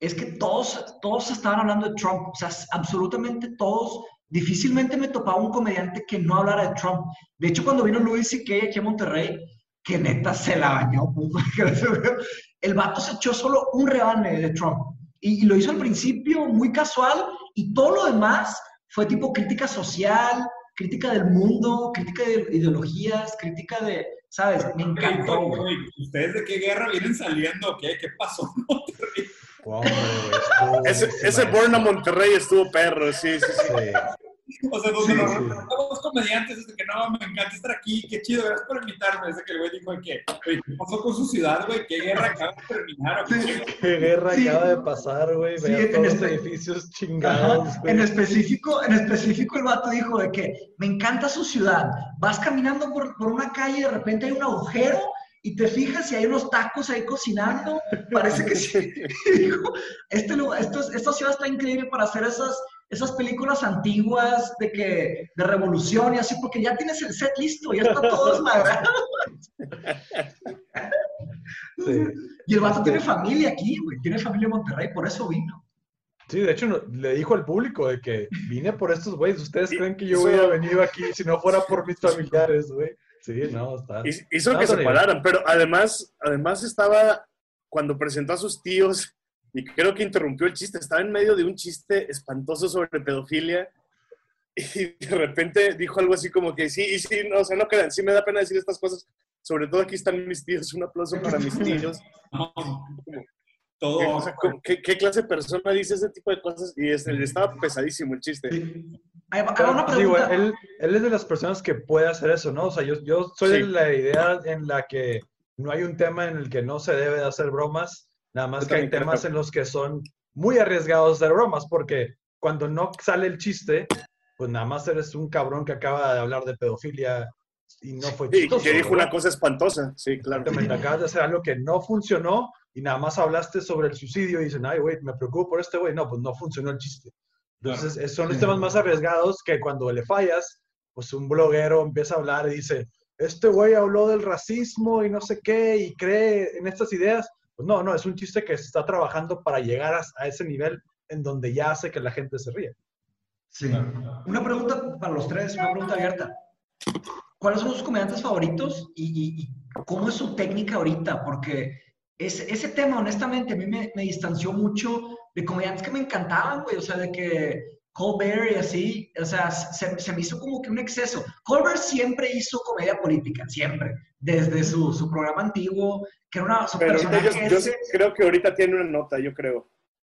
es que todos, todos estaban hablando de Trump, o sea, absolutamente todos. Difícilmente me topaba un comediante que no hablara de Trump. De hecho, cuando vino Luis y que aquí a Monterrey, que neta se la bañó, pues, el vato se echó solo un rebane de Trump. Y, y lo hizo al principio muy casual y todo lo demás fue tipo crítica social, crítica del mundo, crítica de ideologías, crítica de, ¿sabes? Me encantó. ¿Ustedes de qué guerra vienen saliendo? ¿Qué? ¿Qué pasó? Güey, estuvo Ese, ese. Born a Monterrey estuvo perro, sí, sí, sí. Sí. O sea, donde los, los comediantes, es de que no, me encanta estar aquí, qué chido, gracias por invitarme. Es que el güey dijo que, ¿qué pasó con su ciudad, güey? ¿Qué guerra acaba de terminar? ¿Qué guerra acaba de pasar, güey? Sí, en este... edificios chingados, En específico, en específico el vato dijo de que me encanta su ciudad. Vas caminando por, por una calle y de repente hay un agujero y te fijas si hay unos tacos ahí cocinando, parece que sí. Dijo, este lugar, esto, esta ciudad está increíble para hacer esas, esas películas antiguas de que de revolución y así, porque ya tienes el set listo, ya está todo desmadrado. Y el vato tiene familia aquí, güey, tiene familia en Monterrey, por eso vino. Sí, de hecho le dijo al público de que vine por estos güeyes. ¿Ustedes creen que yo hubiera venido aquí si no fuera por mis familiares, güey? Sí, no, está. Hizo que se pararan, pero además, además estaba, cuando presentó a sus tíos, y creo que interrumpió el chiste, estaba en medio de un chiste espantoso sobre pedofilia, y de repente dijo algo así como que sí, y sí, no, o sea, no quedan, sí me da pena decir estas cosas, sobre todo aquí están mis tíos, un aplauso para mis tíos. Todo. ¿qué, clase de persona dice ese tipo de cosas? Y estaba pesadísimo el chiste él, él, es de las personas que puede hacer eso, ¿no? O sea, yo, yo soy de la idea en la que no hay un tema en el que no se debe de hacer bromas, nada más que hay temas en los que son muy arriesgados hacer bromas, porque cuando no sale el chiste, pues nada más eres un cabrón que acaba de hablar de pedofilia y no fue chistoso. Sí, que dijo una cosa espantosa, sí, claro. Te acabas de hacer algo que no funcionó y nada más hablaste sobre el suicidio y dicen, ay, güey, me preocupo por este güey. No, pues no funcionó el chiste. Entonces, son los temas más arriesgados que cuando le fallas, pues un bloguero empieza a hablar y dice, este güey habló del racismo y no sé qué y cree en estas ideas. Pues no, no, es un chiste que se está trabajando para llegar a, ese nivel en donde ya hace que la gente se ríe. Sí. Una pregunta para los tres, una pregunta abierta. ¿Cuáles son sus comediantes favoritos y, cómo es su técnica ahorita? Porque ese, ese tema, honestamente, a mí me, me distanció mucho de comediantes que me encantaban, güey, o sea, de que Colbert y así, o sea, se, se, me hizo como que un exceso. Colbert siempre hizo comedia política, siempre, desde su, su programa antiguo, que era una... Su Pero personaje yo creo que ahorita tiene una nota, yo creo.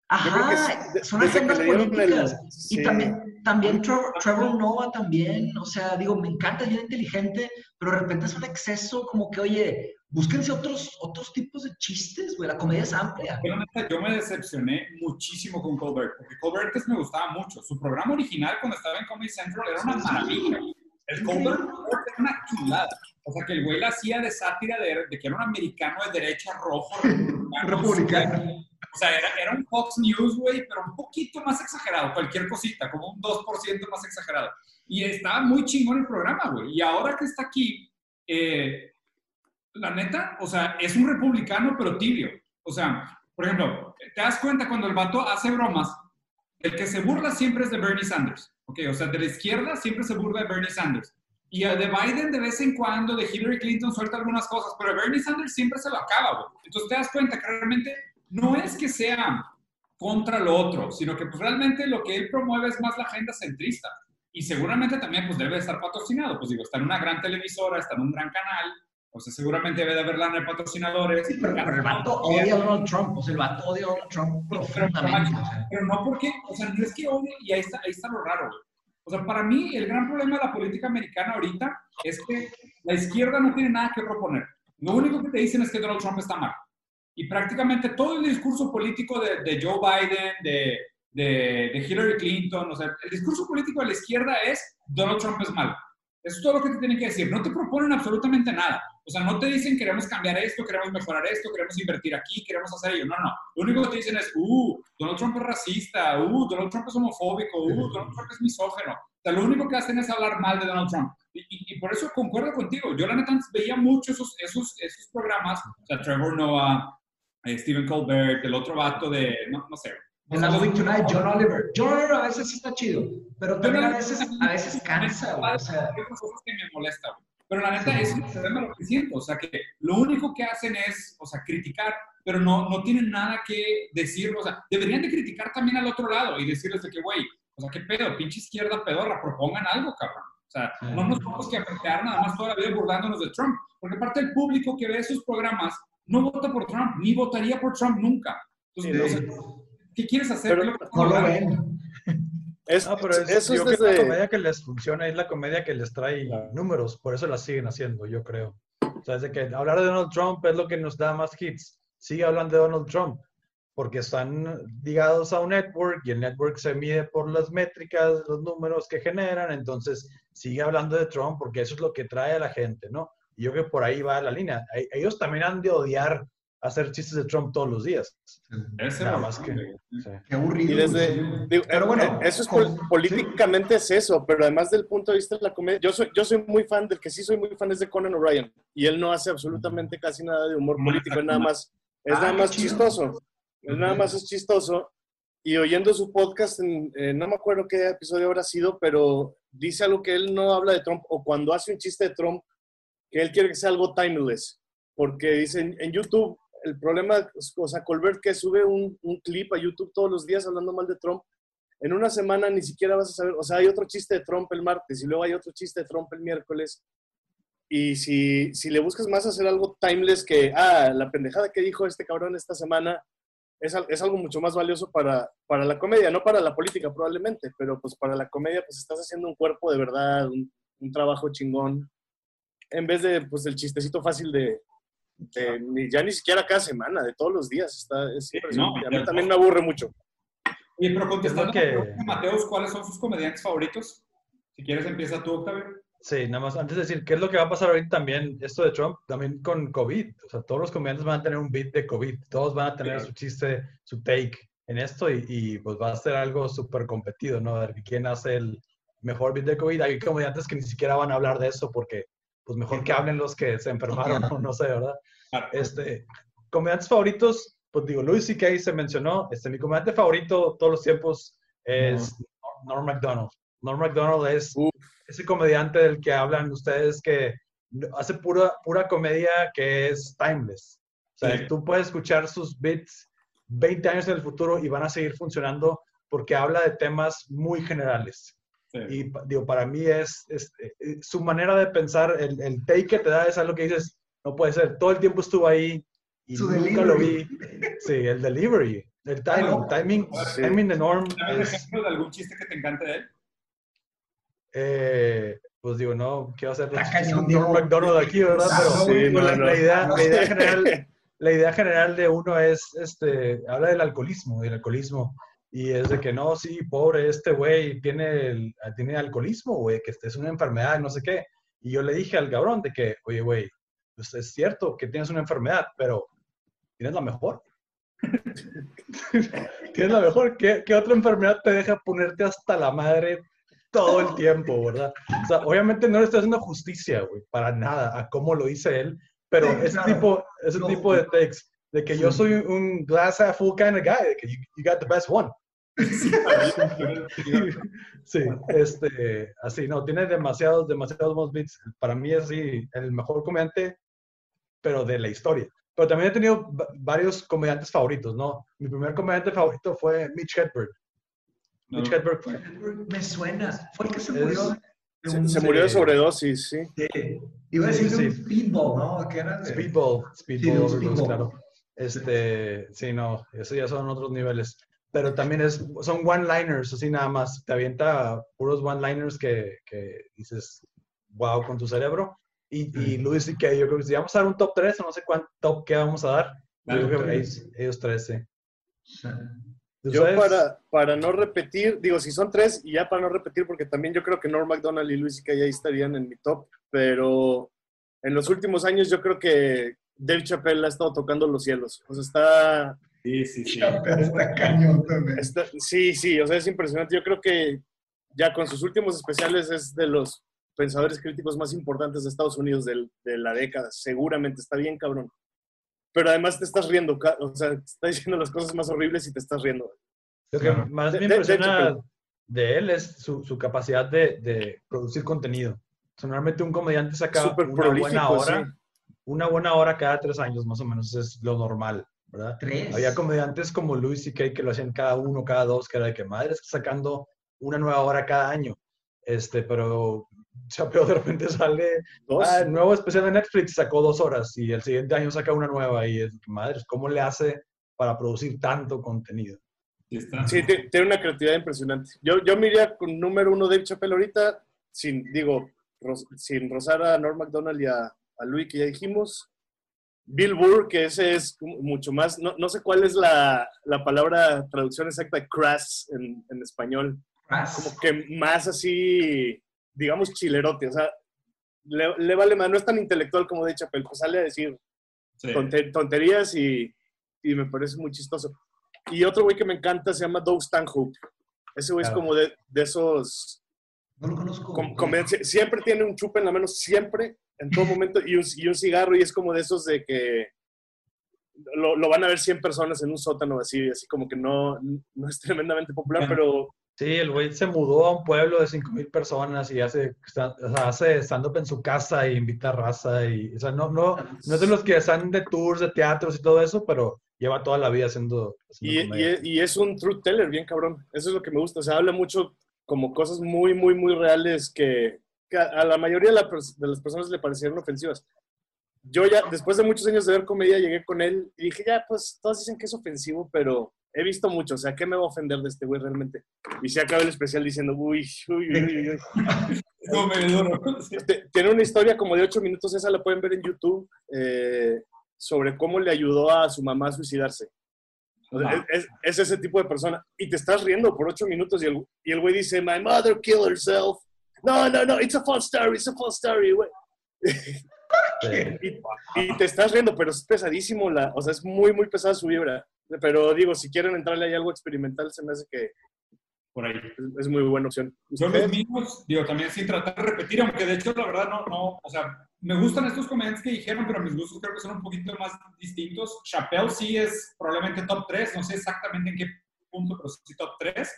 Ajá, son agendas políticas. Y también, también Trevor, Noah también, o sea, digo, me encanta, es bien inteligente, pero de repente es un exceso como que, oye, búsquense otros, otros tipos de chistes, güey, la comedia es amplia. Yo me decepcioné muchísimo con Colbert, porque Colbert me gustaba mucho. Su programa original cuando estaba en Comedy Central era una maravilla. El Colbert era una chulada. O sea, que el güey la hacía de sátira de, de, que era un americano de derecha rojo. republicano. O sea, era, era un Fox News, güey, pero un poquito más exagerado, cualquier cosita, como un 2% más exagerado. Y estaba muy chingón el programa, güey. Y ahora que está aquí, eh, la neta, o sea, es un republicano, pero tibio. O sea, por ejemplo, te das cuenta cuando el vato hace bromas, el que se burla siempre es de Bernie Sanders. Ok, o sea, de la izquierda siempre se burla de Bernie Sanders. Y de Biden de vez en cuando, de Hillary Clinton suelta algunas cosas, pero Bernie Sanders siempre se lo acaba. Entonces te das cuenta que realmente no es que sea contra lo otro, sino que pues realmente lo que él promueve es más la agenda centrista. Y seguramente también pues debe estar patrocinado. Pues digo, está en una gran televisora, está en un gran canal, o sea, seguramente debe de haber lana de patrocinadores. Sí, pero, el vato odia a Donald Trump. O sea, el vato odia a Donald Trump profundamente. Pero, no porque, o sea, no es que odie, y ahí está, ahí está lo raro, O sea, para mí el gran problema de la política americana ahorita es que la izquierda no tiene nada que proponer. Lo único que te dicen es que Donald Trump está mal. Y prácticamente todo el discurso político de, de Joe Biden, de, de, de, Hillary Clinton, o sea, el discurso político de la izquierda es Donald Trump es mal. Eso es todo lo que te tienen que decir. No te proponen absolutamente nada. O sea, no te dicen queremos cambiar esto, queremos mejorar esto, queremos invertir aquí, queremos hacer ello. No, no. Lo único que te dicen es, uh, Donald Trump es racista, uh, Donald Trump es homofóbico, uh, Donald Trump es misógeno. O sea, lo único que hacen es hablar mal de Donald Trump. Y, por eso concuerdo contigo. Yo la neta veía mucho esos, esos, esos programas. O sea, Trevor Noah, eh, Stephen Colbert, el otro vato de, no, no sé, en la Movie Tonight, John Oliver. John Oliver a veces sí está chido, pero también a veces, a veces cansa, güey. O sea, hay cosas que me molesta, güey. Pero la neta es un problema lo que siento. O sea, que lo único que hacen es, o sea, criticar, pero no, no tienen nada que decir. O sea, deberían de criticar también al otro lado y decirles de que, güey, o sea, qué pedo, pinche izquierda pedorra, propongan algo, cabrón. O sea, no nos tenemos que afectar nada más toda la vida burlándonos de Trump. Porque aparte el público que ve esos programas no vota por Trump, ni votaría por Trump nunca. Entonces, ¿qué quieres hacer? no lo ven. Es, No, pero es, eso yo es creo que es la desde... comedia que les funciona, es la comedia que les trae Claro. números, por eso la siguen haciendo, yo creo. O sea, es de que hablar de Donald Trump es lo que nos da más hits. Sigue hablando de Donald Trump, porque están ligados a un network y el network se mide por las métricas, los números que generan, entonces sigue hablando de Trump porque eso es lo que trae a la gente, ¿no? Y yo creo que por ahí va la línea. E- Ellos también han de odiar hacer chistes de Trump todos los días. Ese Nada más que... sí. Qué aburrido. Y desde, digo, Pero bueno, eh, eso es políticamente es eso, pero además del punto de vista de la comedia, yo soy, yo soy muy fan, del que sí soy muy fan es de Conan O'Brien, y él no hace absolutamente casi nada de humor político, es nada más, es Ah, nada qué más chistoso, es nada más es chistoso, y oyendo su podcast, en- eh, no me acuerdo qué episodio habrá sido, pero dice algo que él no habla de Trump, o cuando hace un chiste de Trump, que él quiere que sea algo timeless, porque dice en, en YouTube, el problema, o sea, Colbert que sube un, un clip a YouTube todos los días hablando mal de Trump, en una semana ni siquiera vas a saber, o sea, hay otro chiste de Trump el martes y luego hay otro chiste de Trump el miércoles. Y si, si le buscas más hacer algo timeless que, ah, la pendejada que dijo este cabrón esta semana, es, es algo mucho más valioso para, para la comedia, no para la política probablemente, pero pues para la comedia pues estás haciendo un cuerpo de verdad, un, un trabajo chingón, en vez de pues el chistecito fácil de, de ni- ya ni siquiera cada semana, de todos los días. Está, es Sí, impresionante. no, a mí ya- también me aburre mucho. Y pero contestando que- Mateus, ¿cuáles son sus comediantes favoritos? Si quieres empieza tú, Octavio. Sí, nada más antes de decir, ¿qué es lo que va a pasar ahorita también, esto de Trump, también con COVID? O sea, todos los comediantes van a tener un beat de COVID, todos van a tener Claro. su chiste, su take en esto y, y, pues va a ser algo súper competido, ¿no? A ver quién hace el mejor beat de COVID. Hay comediantes que ni siquiera van a hablar de eso porque, pues mejor que hablen los que se enfermaron, o no sé, ¿verdad? Este, comediantes favoritos, pues digo, Louis C.K. se mencionó, este, mi comediante favorito todos los tiempos es Norm Macdonald. Norm Macdonald es Uf. ese comediante del que hablan ustedes que hace pura, pura comedia que es timeless. O sea, Sí. tú puedes escuchar sus bits 20 años en el futuro y van a seguir funcionando porque habla de temas muy generales. Sí. Y digo, para mí es, es- eh, su manera de pensar, el, el take que te da es algo que dices, no puede ser, todo el tiempo estuvo ahí y Su nunca lo vi. delivery. Sí, el delivery, el timing, timing, Sí. timing de Norm ¿Dame un es, ejemplo de algún chiste que te encante de él? eh, pues digo, no quiero hacer con Norm. McDonald aquí, ¿verdad? Pero Sí, no, la, no. la idea, la idea general, la idea general de uno es, este, habla del alcoholismo, del alcoholismo. Y es de que no, sí, pobre, este güey tiene, el- tiene alcoholismo, güey, que este es una enfermedad, no sé qué. Y yo le dije al cabrón de que, oye, güey, pues es cierto que tienes una enfermedad, pero tienes la mejor. tienes la mejor. ¿Qué, ¿Qué otra enfermedad te deja ponerte hasta la madre todo el tiempo, verdad? O sea, obviamente no le estoy haciendo justicia, güey, para nada, a cómo lo dice él, pero Sí, ese claro. tipo, ese No. tipo de takes, de que yo soy un glass half full kind of guy, de que you, you got the best one. Sí, este, así, no, tiene demasiados, demasiados buenos beats. Para mí es así, el mejor comediante, pero de la historia. Pero también he tenido va- varios comediantes favoritos, ¿no? Mi primer comediante favorito fue Mitch Hedberg. No. Mitch Hedberg fue, Me suena. Fue el que se murió. Se, un- se murió de Sí. sobredosis, sí. Sí. Iba a decir de Sí, un sí. speedball, ¿no? Que era de- Speedball, Speedball, Sí, speedball. claro. Este, sí, no, eso ya son otros niveles. Pero también es, son one-liners, así nada más. Te avienta puros one-liners que, que dices, wow, con tu cerebro. Y, y Louis y que yo creo que si vamos a dar un top 3 o no sé cuánto top que vamos a dar, yo creo que ellos, ellos tres, sí. Sí. Yo para, para no repetir, digo, si son tres, y ya para no repetir, porque también yo creo que Norm MacDonald y Luis que ahí estarían en mi top, pero en los últimos años yo creo que Dave Chappelle ha estado tocando los cielos. O sea, está, Sí, sí, sí. Está cañón también. está- sí, sí, o sea, es impresionante. Yo creo que ya con sus últimos especiales es de los pensadores críticos más importantes de Estados Unidos de la década, seguramente, está bien cabrón. Pero además te estás riendo, o sea, te está diciendo las cosas más horribles y te estás riendo. Lo que Claro. más De- me de- de impresiona hecho, de él es su, su capacidad de, de producir contenido. O sea, normalmente un comediante saca una buena hora, sí. una buena hora cada tres años, más o menos, es lo normal, ¿verdad? Tres. Había comediantes como Louis C.K. que lo hacían cada uno, cada dos, que era de que madre está sacando una nueva hora cada año. Este, pero Chappelle de repente sale, Dos. ah, el nuevo especial de Netflix sacó dos horas y el siguiente año saca una nueva y es, madre, ¿cómo le hace para producir tanto contenido? Sí, tiene una creatividad impresionante. Yo, yo me iría con número uno Dave Chappelle ahorita, sin, digo, sin rozar a Norm MacDonald y a, a Louis, que ya dijimos. Bill Burr, que ese es mucho más, no, no sé cuál es la, la, palabra traducción exacta de crass en, en español. Como que más así, digamos, chilerote. O sea, le, le vale más, no es tan intelectual como de Chappelle, pues sale a decir tonterías y, y, me parece muy chistoso. Y otro güey que me encanta se llama Doug Stanhope. Ese güey es como de, de, esos... No lo conozco. siempre tiene un chupe en la mano, siempre, en todo momento, y un, y un cigarro, y es como de esos de que lo, lo, van a ver 100 personas en un sótano así, así como que no, no es tremendamente popular, pero Sí, el güey se mudó a un pueblo de 5.000 personas y hace, o sea, hace stand-up en su casa e invita raza. Y, o sea, no, no, no es de los que están de tours, de teatros y todo eso, pero lleva toda la vida haciendo. haciendo y, y, es un truth teller, bien cabrón. Eso es lo que me gusta. O sea, habla mucho como cosas muy, muy, muy reales que, que a la mayoría de, la, de, las personas le parecieron ofensivas. Yo ya, después de muchos años de ver comedia, llegué con él y dije, ya, pues todos dicen que es ofensivo, pero he visto mucho, o sea, ¿qué me va a ofender de este güey realmente? Y se acaba el especial diciendo, uy, uy, uy, uy. no, me Tiene una historia como de ocho minutos, esa la pueden ver en YouTube, eh, sobre cómo le ayudó a su mamá a suicidarse. es, es, ese tipo de persona. Y te estás riendo por ocho minutos y el, y el güey dice, my mother killed herself. No, no, no, it's a false story, it's a false story, güey. y, y, te estás riendo, pero es pesadísimo, la, o sea, es muy, muy pesada su vibra. Pero digo, si quieren entrarle ahí algo experimental, se me hace que por ahí es, muy buena opción. Son los mismos, digo, también sin tratar de repetir, aunque de hecho la verdad no, no, o sea, me gustan estos comediantes que dijeron, pero mis gustos creo que son un poquito más distintos. Chappelle sí es probablemente top 3, no sé exactamente en qué punto, pero sí top 3.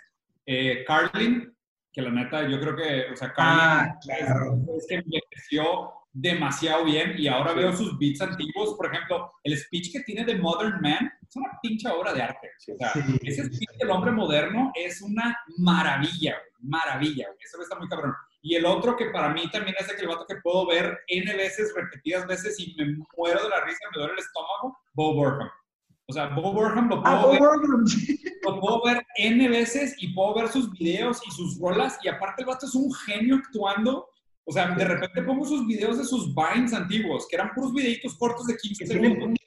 Eh, Carlin, que la neta, yo creo que, o sea, ah, claro. es que envejeció demasiado bien y ahora veo sus beats antiguos, por ejemplo, el speech que tiene de Modern Man es una pinche obra de arte. O sea, ese speech del hombre moderno es una maravilla, maravilla, eso está muy cabrón. Y el otro que para mí también es el vato que puedo ver N veces, repetidas veces y me muero de la risa, me duele el estómago, Bo Burnham. O sea, Bo Burnham lo puedo, ah, ver, lo puedo ver N veces y puedo ver sus videos y sus rolas y aparte el vato es un genio actuando o sea, de repente pongo sus videos de sus Vines antiguos, que eran puros videitos cortos de 15 segundos.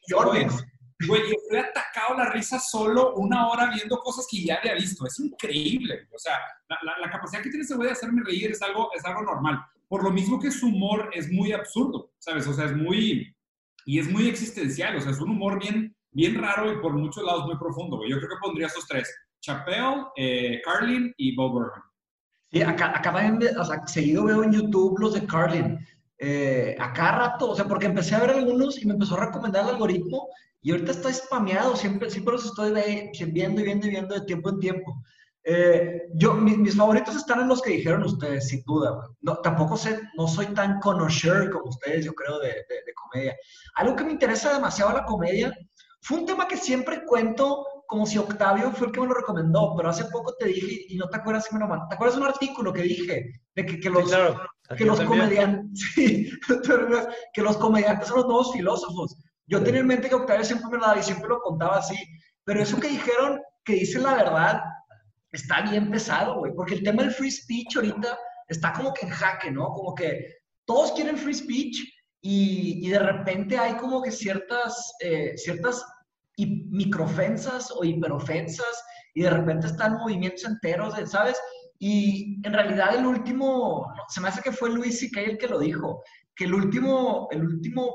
Güey, yo estoy atacado la risa solo una hora viendo cosas que ya había visto. Es increíble. O sea, la, la, capacidad que tiene ese güey de hacerme reír es algo, es algo normal. Por lo mismo que su humor es muy absurdo, ¿sabes? O sea, es muy... Y es muy existencial. O sea, es un humor bien, bien raro y por muchos lados muy profundo. Yo creo que pondría esos tres. Chappelle, eh, Carlin y Bob Burnham. Sí, acá, acá o sea, seguido veo en YouTube los de Carlin. Eh, a cada rato, o sea, porque empecé a ver algunos y me empezó a recomendar el algoritmo y ahorita está spameado, siempre, siempre los estoy viendo y viendo y viendo de tiempo en tiempo. Eh, yo, mis, favoritos están en los que dijeron ustedes, sin duda. No, tampoco sé, no soy tan connoisseur como ustedes, yo creo, de, de, de comedia. Algo que me interesa demasiado la comedia fue un tema que siempre cuento como si Octavio fue el que me lo recomendó, pero hace poco te dije, y no te acuerdas si me lo mandó, ¿te acuerdas de un artículo que dije? De que, que los, que los comediantes, sí, que los comediantes son los nuevos filósofos. Yo tenía en mente que Octavio siempre me lo daba y siempre lo contaba así, pero eso que dijeron, que dicen la verdad, está bien pesado, güey, porque el tema del free speech ahorita está como que en jaque, ¿no? Como que todos quieren free speech y, y de repente hay como que ciertas, eh, ciertas y microofensas o hiperofensas y de repente están movimientos enteros, ¿sabes? Y en realidad el último, se me hace que fue Luis C.K. el que lo dijo, que el último, el último,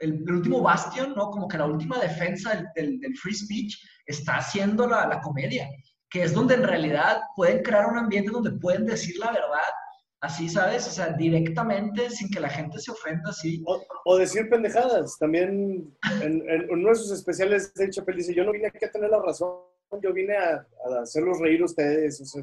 el, último bastión, ¿no? Como que la última defensa del, del, free speech está haciendo la, la comedia, que es donde en realidad pueden crear un ambiente donde pueden decir la verdad así, ¿sabes? O sea, directamente, sin que la gente se ofenda, así. O, decir pendejadas. También en, uno de sus especiales de Chapel dice, yo no vine aquí a tener la razón, yo vine a, hacerlos reír a ustedes. O sea,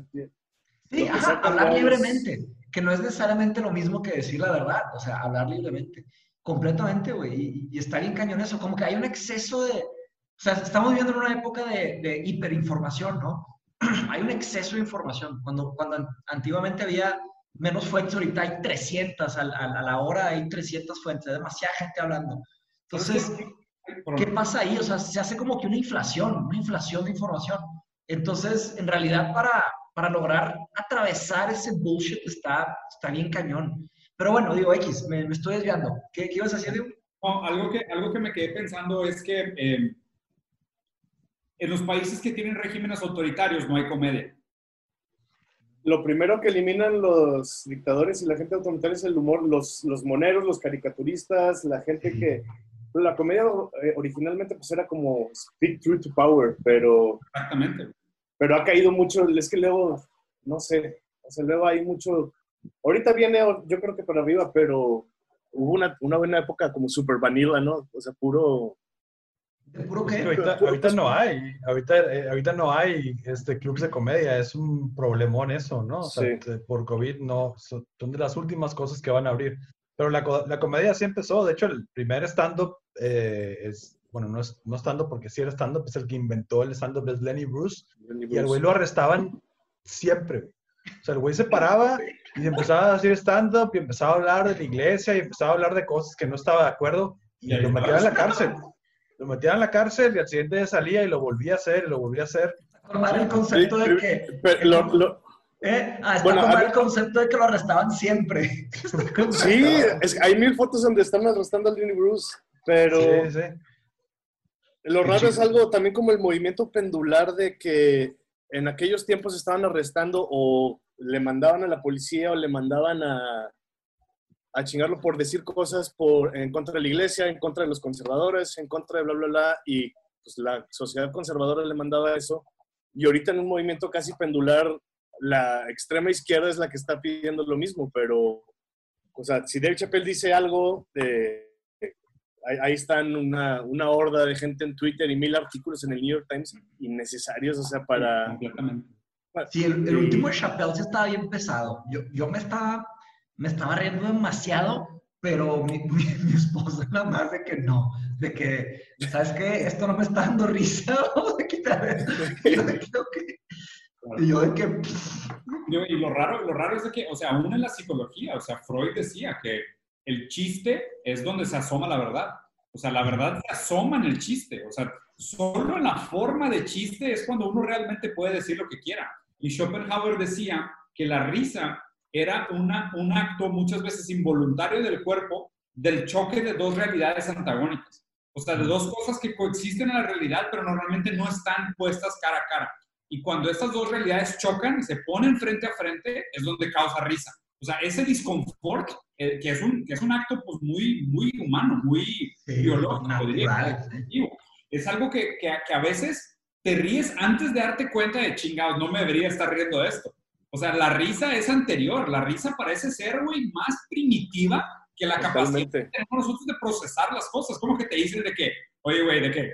sí, ajá, hablar libremente, que no es necesariamente lo mismo que decir la verdad, o sea, hablar libremente. Completamente, güey. Y, está bien cañón eso, como que hay un exceso de... O sea, estamos viviendo en una época de, de hiperinformación, ¿no? hay un exceso de información. Cuando, cuando antiguamente había menos fuentes, ahorita hay 300, a, la hora hay 300 fuentes, demasiada gente hablando. Entonces, ¿qué pasa ahí? O sea, se hace como que una inflación, una inflación de información. Entonces, en realidad, para, para lograr atravesar ese bullshit está, está bien cañón. Pero bueno, digo, X, me, me estoy desviando. ¿Qué, ¿Qué, ibas a decir, Diego? No, algo, que, algo que me quedé pensando es que eh, en los países que tienen regímenes autoritarios no hay comedia. Lo primero que eliminan los dictadores y la gente autoritaria es el humor, los, los moneros, los caricaturistas, la gente que... La comedia eh, originalmente pues era como speak truth to power, pero... Exactamente. Pero ha caído mucho, es que luego, no sé, o sea, luego hay mucho... Ahorita viene, yo creo que para arriba, pero hubo una, una buena época como super vanilla, ¿no? O sea, puro ¿De puro qué? Ahorita, ahorita, no hay, ahorita, eh, ahorita no hay este, clubs de comedia, es un problemón eso, ¿no? O sea, sí. por COVID no, son de las últimas cosas que van a abrir. Pero la, la comedia sí empezó, de hecho el primer stand-up eh, es, bueno, no es no stand-up porque sí era stand-up, es el que inventó el stand-up, es Lenny Bruce, Lenny Bruce, y el güey lo arrestaban siempre. O sea, el güey se paraba y empezaba a decir stand-up y empezaba a hablar de la iglesia y empezaba a hablar de cosas que no estaba de acuerdo y, y lo metían en la cárcel lo metían en la cárcel y al siguiente día salía y lo volvía a hacer y lo volvía a hacer. Formar el concepto de que... Pero, lo, lo, ¿eh? Ah, está bueno, el concepto de que lo arrestaban siempre. Sí, es, hay mil fotos donde están arrestando al Lenny Bruce, pero... Sí, sí. Lo raro es algo también como el movimiento pendular de que en aquellos tiempos estaban arrestando o le mandaban a la policía o le mandaban a, a chingarlo por decir cosas por, en contra de la iglesia, en contra de los conservadores, en contra de bla, bla, bla, y pues la sociedad conservadora le mandaba eso. Y ahorita en un movimiento casi pendular, la extrema izquierda es la que está pidiendo lo mismo, pero, o sea, si Dave Chappelle dice algo, eh, ahí, ahí, están una, una, horda de gente en Twitter y mil artículos en el New York Times innecesarios, o sea, para... Sí, el, el último de Chappelle sí estaba bien pesado. Yo, yo me estaba me estaba riendo demasiado, pero mi, mi, mi, esposa nada más de que no, de que, ¿sabes qué? Esto no me está dando risa, vamos a quitar esto. Y yo de que, okay. y, yo de que y lo raro, lo raro es de que, o sea, aún en la psicología, o sea, Freud decía que el chiste es donde se asoma la verdad. O sea, la verdad se asoma en el chiste. O sea, solo en la forma de chiste es cuando uno realmente puede decir lo que quiera. Y Schopenhauer decía que la risa era una, un acto muchas veces involuntario del cuerpo del choque de dos realidades antagónicas. O sea, de dos cosas que coexisten en la realidad, pero normalmente no están puestas cara a cara. Y cuando estas dos realidades chocan y se ponen frente a frente, es donde causa risa. O sea, ese disconfort, eh, que, es un, que es un acto pues, muy, muy humano, muy sí, biológico, diría, es algo que, que, que, a veces te ríes antes de darte cuenta de chingados, no me debería estar riendo de esto. O sea, la risa es anterior. La risa parece ser, güey, más primitiva que la capacidad que tenemos nosotros de procesar las cosas. Como que te dicen de que, oye, güey, de que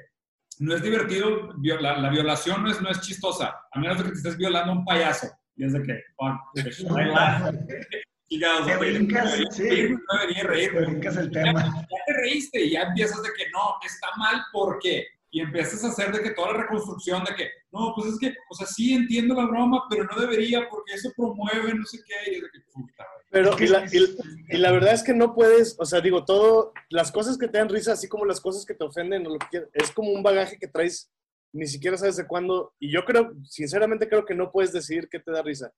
no es divertido, la, la, violación no es, no es chistosa, a menos de que te estés violando a un payaso. Y es de que, te brincas, sí. Te brincas el tema. Ya, te reíste y ya empiezas de que no, está mal porque y empiezas a hacer de que toda la reconstrucción de que, no, pues es que, o sea, sí entiendo la broma, pero no debería porque eso promueve no sé qué, y es de que, puta, Pero, y la, y, y la, verdad es que no puedes, o sea, digo, todo, las cosas que te dan risa, así como las cosas que te ofenden, o lo que, es como un bagaje que traes, ni siquiera sabes de cuándo, y yo creo, sinceramente creo que no puedes decidir qué te da risa.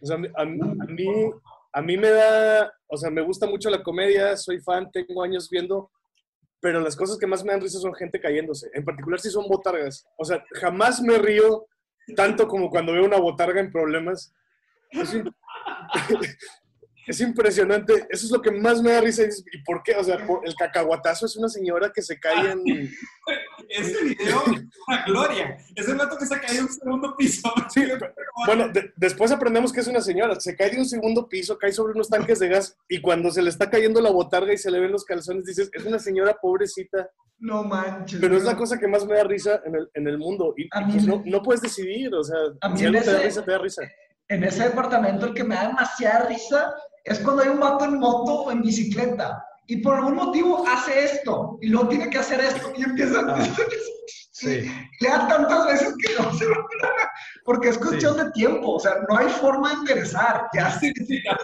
O sea, a, a, mí, a mí me da, o sea, me gusta mucho la comedia, soy fan, tengo años viendo, pero las cosas que más me dan risa son gente cayéndose. En particular si son botargas. O sea, jamás me río tanto como cuando veo una botarga en problemas. Es, es impresionante. Eso es lo que más me da risa. ¿Y por qué? O sea, el cacahuatazo es una señora que se cae en... Ese video es una gloria. Es el rato que se cae de un segundo piso. Sí, bueno, de, después aprendemos que es una señora. Se cae de un segundo piso, cae sobre unos tanques de gas y cuando se le está cayendo la botarga y se le ven los calzones, dices, es una señora pobrecita. No manches. Pero es la cosa que más me da risa en el, en el mundo. Y, y pues no, no, puedes decidir. O sea, si algo te da risa, te da risa. En ese departamento el que me da demasiada risa es cuando hay un vato en moto o en bicicleta y por algún motivo hace esto y luego tiene que hacer esto y empieza ah, sí. le da tantas veces que no se lo porque es cuestión sí. de tiempo, o sea, no hay forma de enderezar, ya sí, ya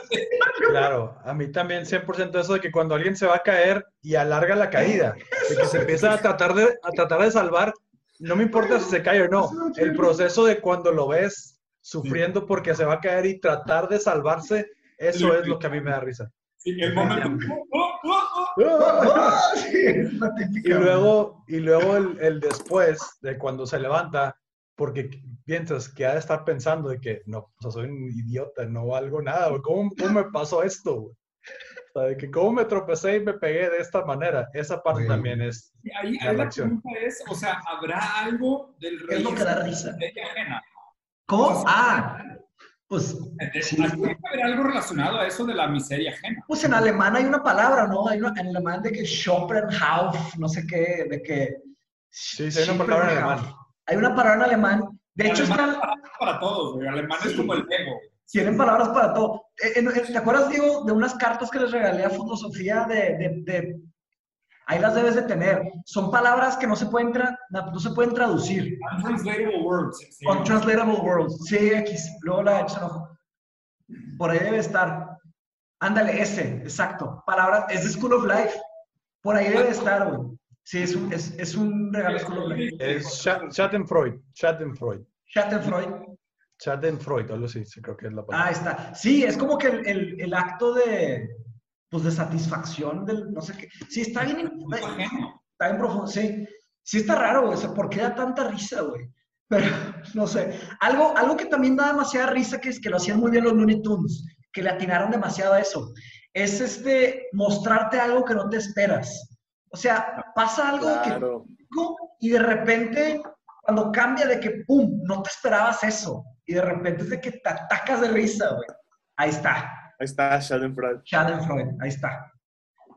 Claro, a mí también 100% eso de que cuando alguien se va a caer y alarga la caída, de que se empieza a tratar de, a tratar de salvar no me importa si se cae o no. El proceso de cuando lo ves sufriendo porque se va a caer y tratar de salvarse, eso es lo que a mí me da risa. Sí, el momento. ¡Oh, oh, oh! Y luego, y luego el, el después de cuando se levanta, porque piensas que ha de estar pensando de que no, o sea, soy un idiota, no valgo nada. ¿Cómo, cómo me pasó esto? güey? O sea, de que cómo me tropecé y me pegué de esta manera. Esa parte Sí. también es. Y ahí, La ahí la reacción. pregunta es, o sea, ¿habrá algo del ¿Qué es lo que da risa? de ella ajena? ¿Cómo? Ah, pues, Sí. Tiene que haber algo relacionado a eso de la miseria ajena. pues en alemán hay una palabra, ¿no? Hay una, en alemán de que Schopenhauf, no sé qué, de que... Sí, sí, hay una palabra en alemán. Hay una palabra en alemán. De hecho, Alemán están, es para todos, güey. Alemán es como el ego. tienen palabras para todo. Eh, ¿Te acuerdas, Diego, de unas cartas que les regalé a Filosofía de, de, de- Ahí las debes de tener. Son palabras que no se pueden, tra- no se pueden traducir. Untranslatable words. Untranslatable words. CX. Luego la echan ojo. Por ahí debe estar. Ándale, ese, exacto. Palabras, es de School of Life. Por ahí debe estar, güey. Sí, es un, es, es un regalo de School of Life. Es Scha- Schadenfreude. Schadenfreude. Schadenfreude. Schadenfreude, algo así, sí, creo que es la Ah, palabra. está. Sí, es como que el, el- el acto de, pues de satisfacción del, no sé qué. Sí, está bien, está bien profundo, sí. Sí está raro, güey. O sea, ¿por qué da tanta risa, güey? Pero, no sé. Algo, algo que también da demasiada risa, que es que lo hacían muy bien los Looney Tunes, que le atinaron demasiado a eso, es este, mostrarte algo que no te esperas. O sea, pasa algo que Claro. y de repente, cuando cambia de que, ¡pum!, no te esperabas eso. Y de repente es de que te atacas de risa, güey. Ahí está. Ahí está Schadenfreude. Schadenfreude, ahí está.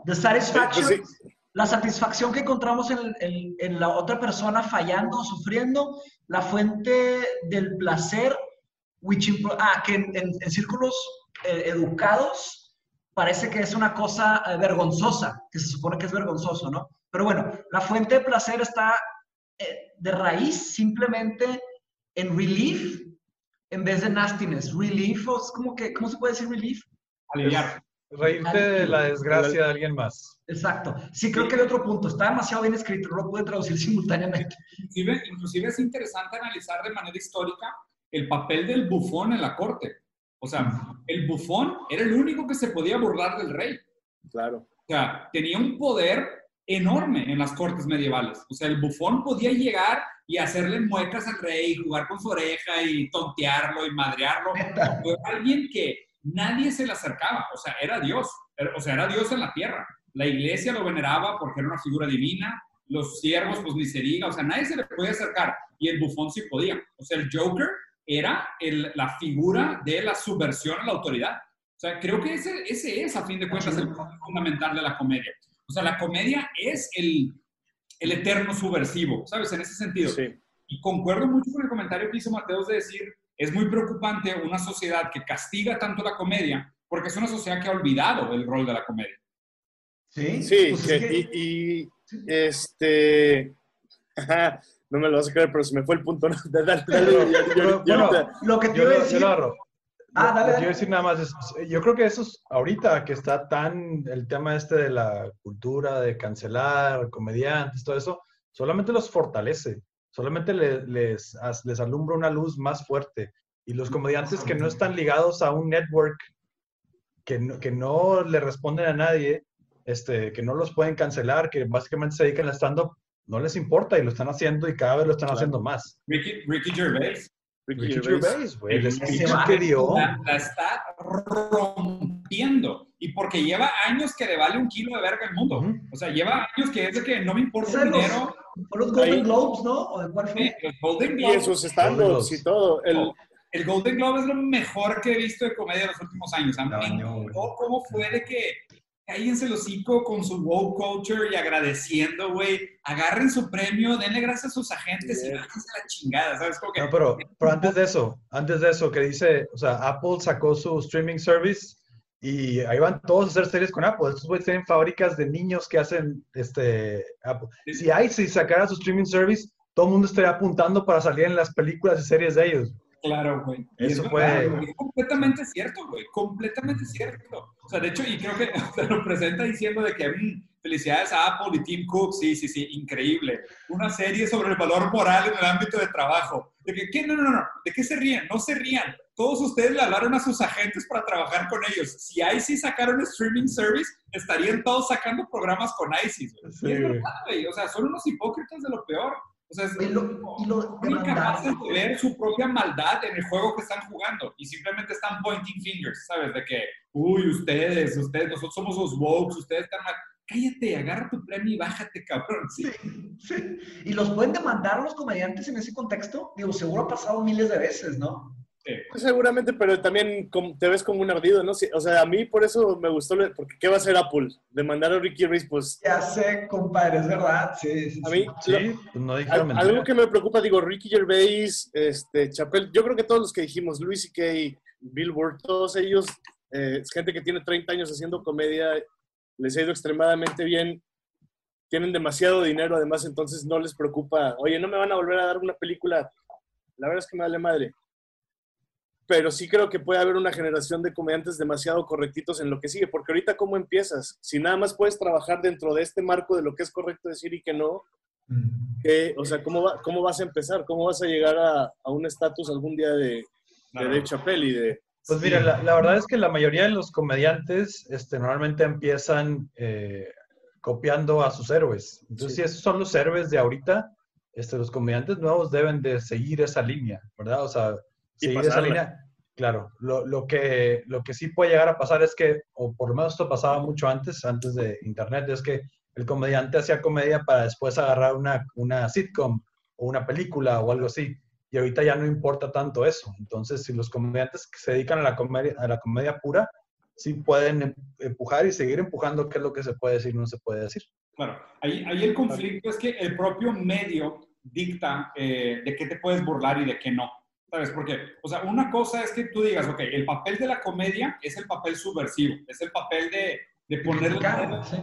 The Satisfaction, pues sí, la satisfacción que encontramos en, en- en la otra persona fallando o sufriendo, la fuente del placer, which ah, que en, en- en círculos eh, educados parece que es una cosa eh, vergonzosa, que se supone que es vergonzoso, ¿no? Pero bueno, la fuente de placer está eh, de raíz simplemente en relief en vez de nastiness. Relief, o es como que, ¿cómo se puede decir relief? Aliviar. Reírte de la desgracia de alguien más. Exacto. Sí, creo que hay otro punto. Está demasiado bien escrito, no lo pude traducir simultáneamente. Inclusive, inclusive es interesante analizar de manera histórica el papel del bufón en la corte. O sea, el bufón era el único que se podía burlar del rey. claro. O sea, tenía un poder enorme en las cortes medievales. O sea, el bufón podía llegar y hacerle muecas al rey, jugar con su oreja y tontearlo y madrearlo. Fue alguien que nadie se le acercaba. O sea, era Dios. O sea, era Dios en la tierra. La iglesia lo veneraba porque era una figura divina. Los siervos, pues ni se diga. O sea, nadie se le podía acercar. Y el bufón sí podía. O sea, el Joker era el- la figura de la subversión a la autoridad. O sea, creo que ese, ese es, a fin de cuentas, el punto fundamental de la comedia. O sea, la comedia es el, el eterno subversivo, ¿sabes? En ese sentido. Sí. Y concuerdo mucho con el comentario que hizo Mateos de decir, es muy preocupante una sociedad que castiga tanto la comedia, porque es una sociedad que ha olvidado el rol de la comedia. Sí, Sí, Pues que- es que- y, y, este. ajá, no me lo vas a creer, pero se me fue el punto. ¿no? Dale, dale, Pero- yo- yo- pero, yo bueno, ahorita- lo que te Yo iba a lo, yo decir. lo agarro. Ah, dale, dale. a decir nada más es, yo creo que eso es ahorita que está tan el tema este de la cultura, de cancelar comediantes, todo eso, solamente los fortalece, solamente le- les, as- les alumbra una luz más fuerte. Y los comediantes que no están ligados a un network, que no, que no le responden a nadie, este, que no los pueden cancelar, que básicamente se dedican al stand-up, no les importa y lo están haciendo y cada vez lo están Claro. haciendo más. Ricky, Ricky Gervais Ricky Ricky Gervais. Güey, el la, la está rompiendo. Y porque lleva años que le vale un kilo de verga al mundo. Ujú. O sea, lleva años que es de que no me importa el dinero. ¿Fue los Golden Ahí. Globes, no? ¿O de cuál fue? eh, los Golden Y en Globes. sus stand-ups y todo. El, El Golden Globe es lo mejor que he visto de comedia en los últimos años. A mí güey. encantó cómo fue de que cállense el hocico con su wow culture y agradeciendo, güey. Agarren su premio, denle gracias a sus agentes y Bien. váyanse a la chingada, ¿sabes? Como que, No, pero, pero antes de eso, antes de eso, que dice, o sea, Apple sacó su streaming service y ahí van todos a hacer series con Apple. Estos güeyes tienen fábricas de niños que hacen este Apple. Si si sacara su streaming service, todo el mundo estaría apuntando para salir en las películas y series de ellos. Claro, güey. Eso es fue- güey, Es completamente cierto, güey. Completamente cierto. O sea, de hecho, y creo que se lo presenta diciendo de que mm, Felicidades a Apple y Tim Cook. Sí, sí, sí, increíble. Una serie sobre el valor moral en el ámbito de trabajo. ¿De que, qué? No, no, no. ¿De qué se ríen? No se rían. Todos ustedes le hablaron a sus agentes para trabajar con ellos. Si ICI sacaron streaming service, estarían todos sacando programas con ICI. Sí. es verdad, güey. O sea, son unos hipócritas de lo peor. O sea, y y lo incapaces de ver su propia maldad en el juego que están jugando y simplemente están pointing fingers, ¿sabes? De que, uy, ustedes, ustedes, nosotros somos los woke, ustedes están mal. Cállate, agarra tu premio y bájate, cabrón. Sí, sí. ¿Y los pueden demandar los comediantes en ese contexto? Digo, seguro ha pasado miles de veces, ¿no? Pues seguramente, pero también te ves como un ardido, ¿no? O sea, a mí por eso me gustó, porque ¿qué va a hacer Apple? ¿Demandar a Ricky Reyes? Pues... Ya sé, compadre, es verdad, sí. a mí, sí, pues no algo que me preocupa, digo, Ricky Gervais, este, Chapel, yo creo que todos los que dijimos, Luis y Kay, Billboard, todos ellos, eh, gente que tiene 30 años haciendo comedia, les ha ido extremadamente bien, tienen demasiado dinero, además, entonces no les preocupa, oye, no me van a volver a dar una película, la verdad es que me vale madre pero sí creo que puede haber una generación de comediantes demasiado correctitos en lo que sigue, porque ahorita cómo empiezas, si nada más puedes trabajar dentro de este marco de lo que es correcto decir y que no, o sea, ¿cómo, va, ¿cómo vas a empezar? ¿Cómo vas a llegar a, a un estatus algún día de, de, y de... Pues mira, la, la, verdad es que la mayoría de los comediantes este, normalmente empiezan eh, copiando a sus héroes. Entonces, sí. si esos son los héroes de ahorita, este, los comediantes nuevos deben de seguir esa línea, ¿verdad? O sea, seguir esa línea. Claro, lo, lo, que, lo que sí puede llegar a pasar es que, o por lo menos esto pasaba mucho antes, antes de Internet, es que el comediante hacía comedia para después agarrar una, una sitcom o una película o algo así. Y ahorita ya no importa tanto eso. Entonces, si los comediantes que se dedican a la comedia, a la comedia pura, sí pueden em, empujar y seguir empujando qué es lo que se puede decir y no se puede decir. Claro, ahí, ahí el conflicto es que el propio medio dicta eh, de qué te puedes burlar y de qué no. ¿Sabes por qué? O sea, una cosa es que tú digas, ok, el papel de la comedia es el papel subversivo, es el papel de, de poner cara, sí.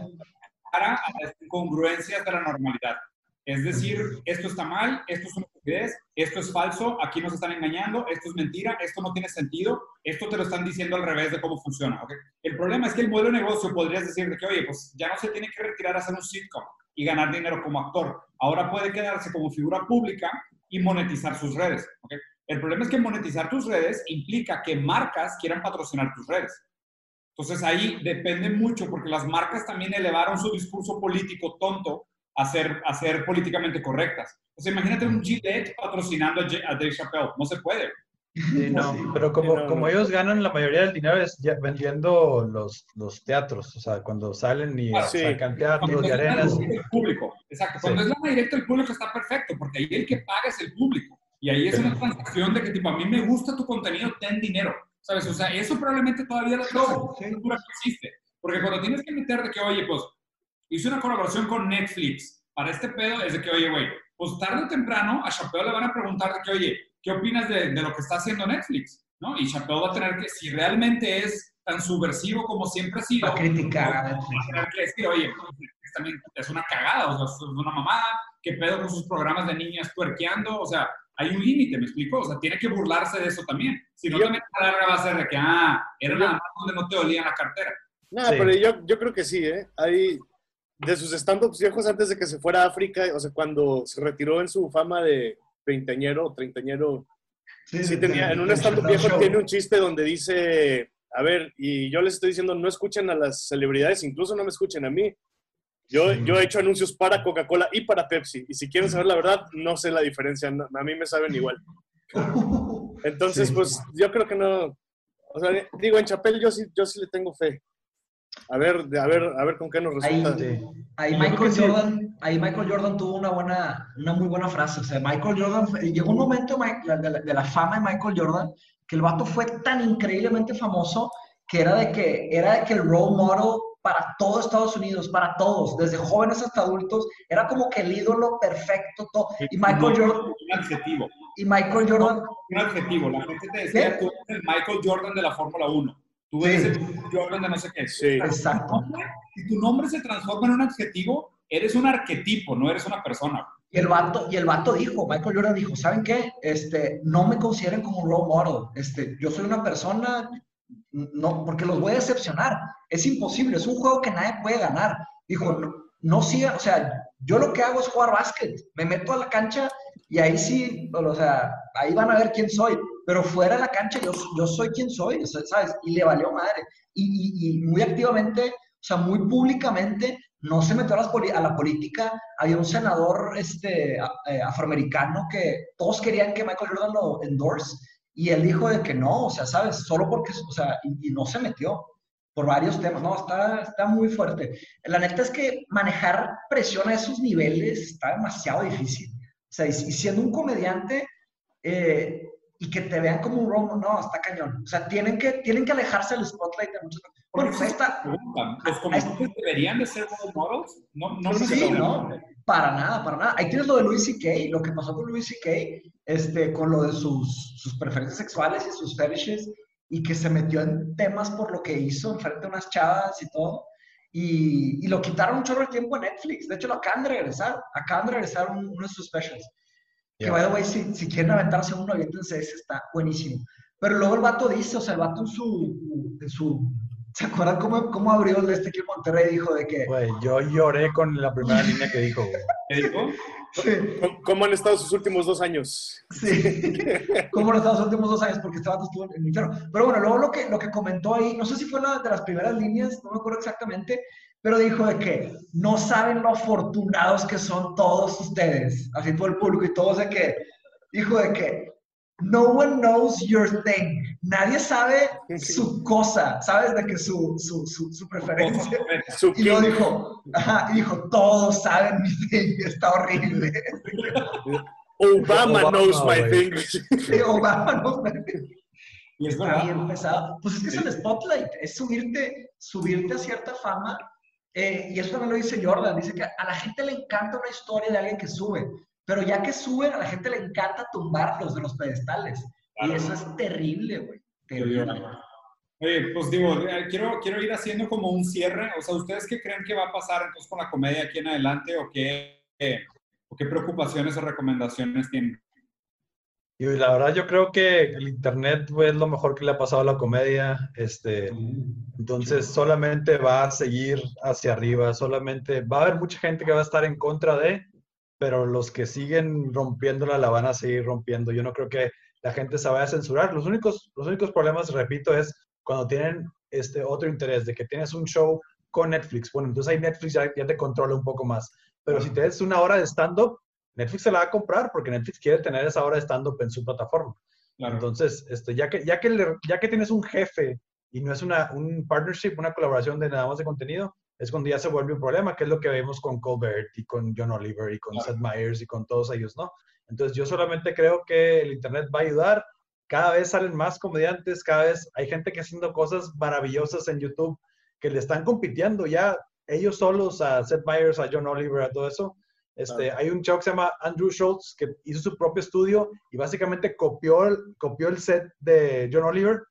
cara a las incongruencias de la normalidad. Es decir, esto está mal, esto es una estupidez, esto es falso, aquí nos están engañando, esto es mentira, esto no tiene sentido, esto te lo están diciendo al revés de cómo funciona. ¿okay? El problema es que el modelo de negocio podrías decir de que, oye, pues ya no se tiene que retirar a hacer un sitcom y ganar dinero como actor. Ahora puede quedarse como figura pública y monetizar sus redes. ¿okay? El problema es que monetizar tus redes implica que marcas quieran patrocinar tus redes. Entonces ahí depende mucho porque las marcas también elevaron su discurso político tonto a ser, a ser políticamente correctas. O sea, imagínate un Gillette patrocinando a, Dave Chappelle. No se puede. Sí, no, pero como, no, no. como ellos ganan la mayoría del dinero es vendiendo los, los teatros, o sea, cuando salen y ah, sí. sacan teatros y arenas. El público, exacto. Cuando sí. es la directa el público está perfecto, porque ahí el que paga es el público. Y ahí es una transacción de que, tipo, a mí me gusta tu contenido, ten dinero. ¿Sabes? O sea, eso probablemente todavía la no, sí. existe. Porque cuando tienes que meter de que, oye, pues, hice una colaboración con Netflix para este pedo, es de que, oye, güey, pues tarde o temprano a Chappelle le van a preguntar de que, oye, ¿qué opinas de, de, lo que está haciendo Netflix? ¿No? Y Chappelle va a tener que, si realmente es tan subversivo como siempre ha sido, va a criticar. Va a tener que decir, oye, también es una cagada, o sea, es una mamada, ¿qué pedo con sus programas de niñas tuerqueando? O sea, hay un límite, ¿me explico? O sea, tiene que burlarse de eso también. Si no, también la larga va a ser de que, ah, era nada más donde no te olía la cartera. No, sí. pero yo, yo creo que sí, ¿eh? Hay, de sus stand-ups viejos antes de que se fuera a África, o sea, cuando se retiró en su fama de veinteañero o treintañero, sí, sí tenía, en un stand-up viejo show. tiene un chiste donde dice, a ver, y yo les estoy diciendo, no escuchen a las celebridades, incluso no me escuchen a mí. Yo, sí. yo he hecho anuncios para Coca-Cola y para Pepsi. Y si quieren saber la verdad, no sé la diferencia. No, a mí me saben igual. Entonces, sí. pues yo creo que no. O sea, digo, en Chapel yo sí, yo sí le tengo fe. A ver, a ver, a ver con qué nos resulta. Ahí, ahí Michael Jordan, ahí Michael Jordan tuvo una buena, una muy buena frase. O sea, Michael Jordan, llegó un momento de la, de la fama de Michael Jordan que el vato fue tan increíblemente famoso que era de que era de que el role model para todo Estados Unidos, para todos, desde jóvenes hasta adultos, era como que el ídolo perfecto. Todo. Y Michael Jordan. Un adjetivo. Y Michael Jordan. Un adjetivo. La gente te decía, ¿Qué? tú eres el Michael Jordan de la Fórmula 1. Tú eres sí. el Jordan de no sé qué. Sí. Exacto. Si tu nombre se transforma en un adjetivo, eres un arquetipo, no eres una persona. Y el vato, y el vato dijo, Michael Jordan dijo, ¿saben qué? Este, no me consideren como un role model. Este, yo soy una persona, no, porque los voy a decepcionar. Es imposible, es un juego que nadie puede ganar. Dijo, no, siga, o sea, yo lo que hago es jugar básquet. Me meto a la cancha y ahí sí, o sea, ahí van a ver quién soy. Pero fuera de la cancha yo, soy quien soy, ¿sabes? Y le valió madre. Y, y, muy activamente, o sea, muy públicamente, no se metió a, la política. Había un senador este, eh, afroamericano que todos querían que Michael Jordan lo endorse y él dijo de que no, o sea, ¿sabes? Solo porque, o sea, y, no se metió por varios temas. No, está, está muy fuerte. La neta es que manejar presión a esos niveles está demasiado difícil. O sea, y, siendo un comediante eh, y que te vean como un romo, no, está cañón. O sea, tienen que, tienen que alejarse del spotlight de muchos. Bueno, pues esta... ¿Los comediantes deberían de ser role models? No, no sí, no. Para nada, para nada. Ahí tienes lo de Louis C.K., lo que pasó con Louis C.K., este, con lo de sus, sus preferencias sexuales y sus fetishes, y que se metió en temas por lo que hizo enfrente a unas chavas y todo. Y, y, lo quitaron un chorro de tiempo en Netflix. De hecho, lo acaban de regresar. Acaban de regresar uno de sus specials. Que, by the way, si, si quieren aventarse uno, aviéntense ese, está buenísimo. Pero luego el vato dice, o sea, el vato en su, en su ¿Se acuerdan cómo, cómo abrió el este equipo Monterrey? Dijo de que... Güey, yo lloré con la primera línea que dijo. ¿Qué dijo? ¿Cómo han estado sus últimos dos años? Sí. ¿Cómo han estado sus últimos dos años? Porque este vato estuvo en el infierno. Pero bueno, luego lo que, lo que comentó ahí, no sé si fue una de las primeras líneas, no me acuerdo exactamente, pero dijo de que no saben lo afortunados que son todos ustedes. Así fue el público y todos de que, dijo de que no one knows your thing. Nadie sabe su cosa, ¿sabes? De que su, su, su, preferencia. y lo dijo, ajá, dijo, todos saben mi thing, está horrible. Obama, knows my thing. Sí, Obama knows my thing. Y está bien pesado. Pues es que es el spotlight, es subirte, subirte a cierta fama. Eh, y eso también lo dice Jordan, dice que a la gente le encanta una historia de alguien que sube. Pero ya que suben, a la gente le encanta tumbarlos de los pedestales. Y eso es terrible, güey. Terrible. Oye, pues digo, eh, quiero, quiero ir haciendo como un cierre. O sea, ¿ustedes qué creen que va a pasar entonces con la comedia aquí en adelante o qué, o qué preocupaciones o recomendaciones tienen? Y la verdad yo creo que el internet es lo mejor que le ha pasado a la comedia. Este, entonces solamente va a seguir hacia arriba, solamente va a haber mucha gente que va a estar en contra de, pero los que siguen rompiéndola la van a seguir rompiendo. Yo no creo que la gente se vaya a censurar. Los únicos, los únicos problemas, repito, es cuando tienen este otro interés de que tienes un show con Netflix. Bueno, entonces ahí Netflix ya, te controla un poco más. Pero si tienes una hora de stand-up, Netflix se la va a comprar porque Netflix quiere tener esa hora de stand-up en su plataforma. Entonces, este, ya, que, ya, que ya que tienes un jefe y no es una, un partnership, una colaboración de nada más de contenido, es cuando ya se vuelve un problema, que es lo que vemos con Colbert y con John Oliver y con Seth Meyers y con todos ellos, ¿no? Entonces yo solamente creo que el Internet va a ayudar. Cada vez salen más comediantes, cada vez hay gente que haciendo cosas maravillosas en YouTube que le están compitiendo ya ellos solos a Seth Meyers, a John Oliver, a todo eso. Este, Hay un show que se llama Andrew Schultz que hizo su propio estudio y básicamente copió, copió el set de John Oliver.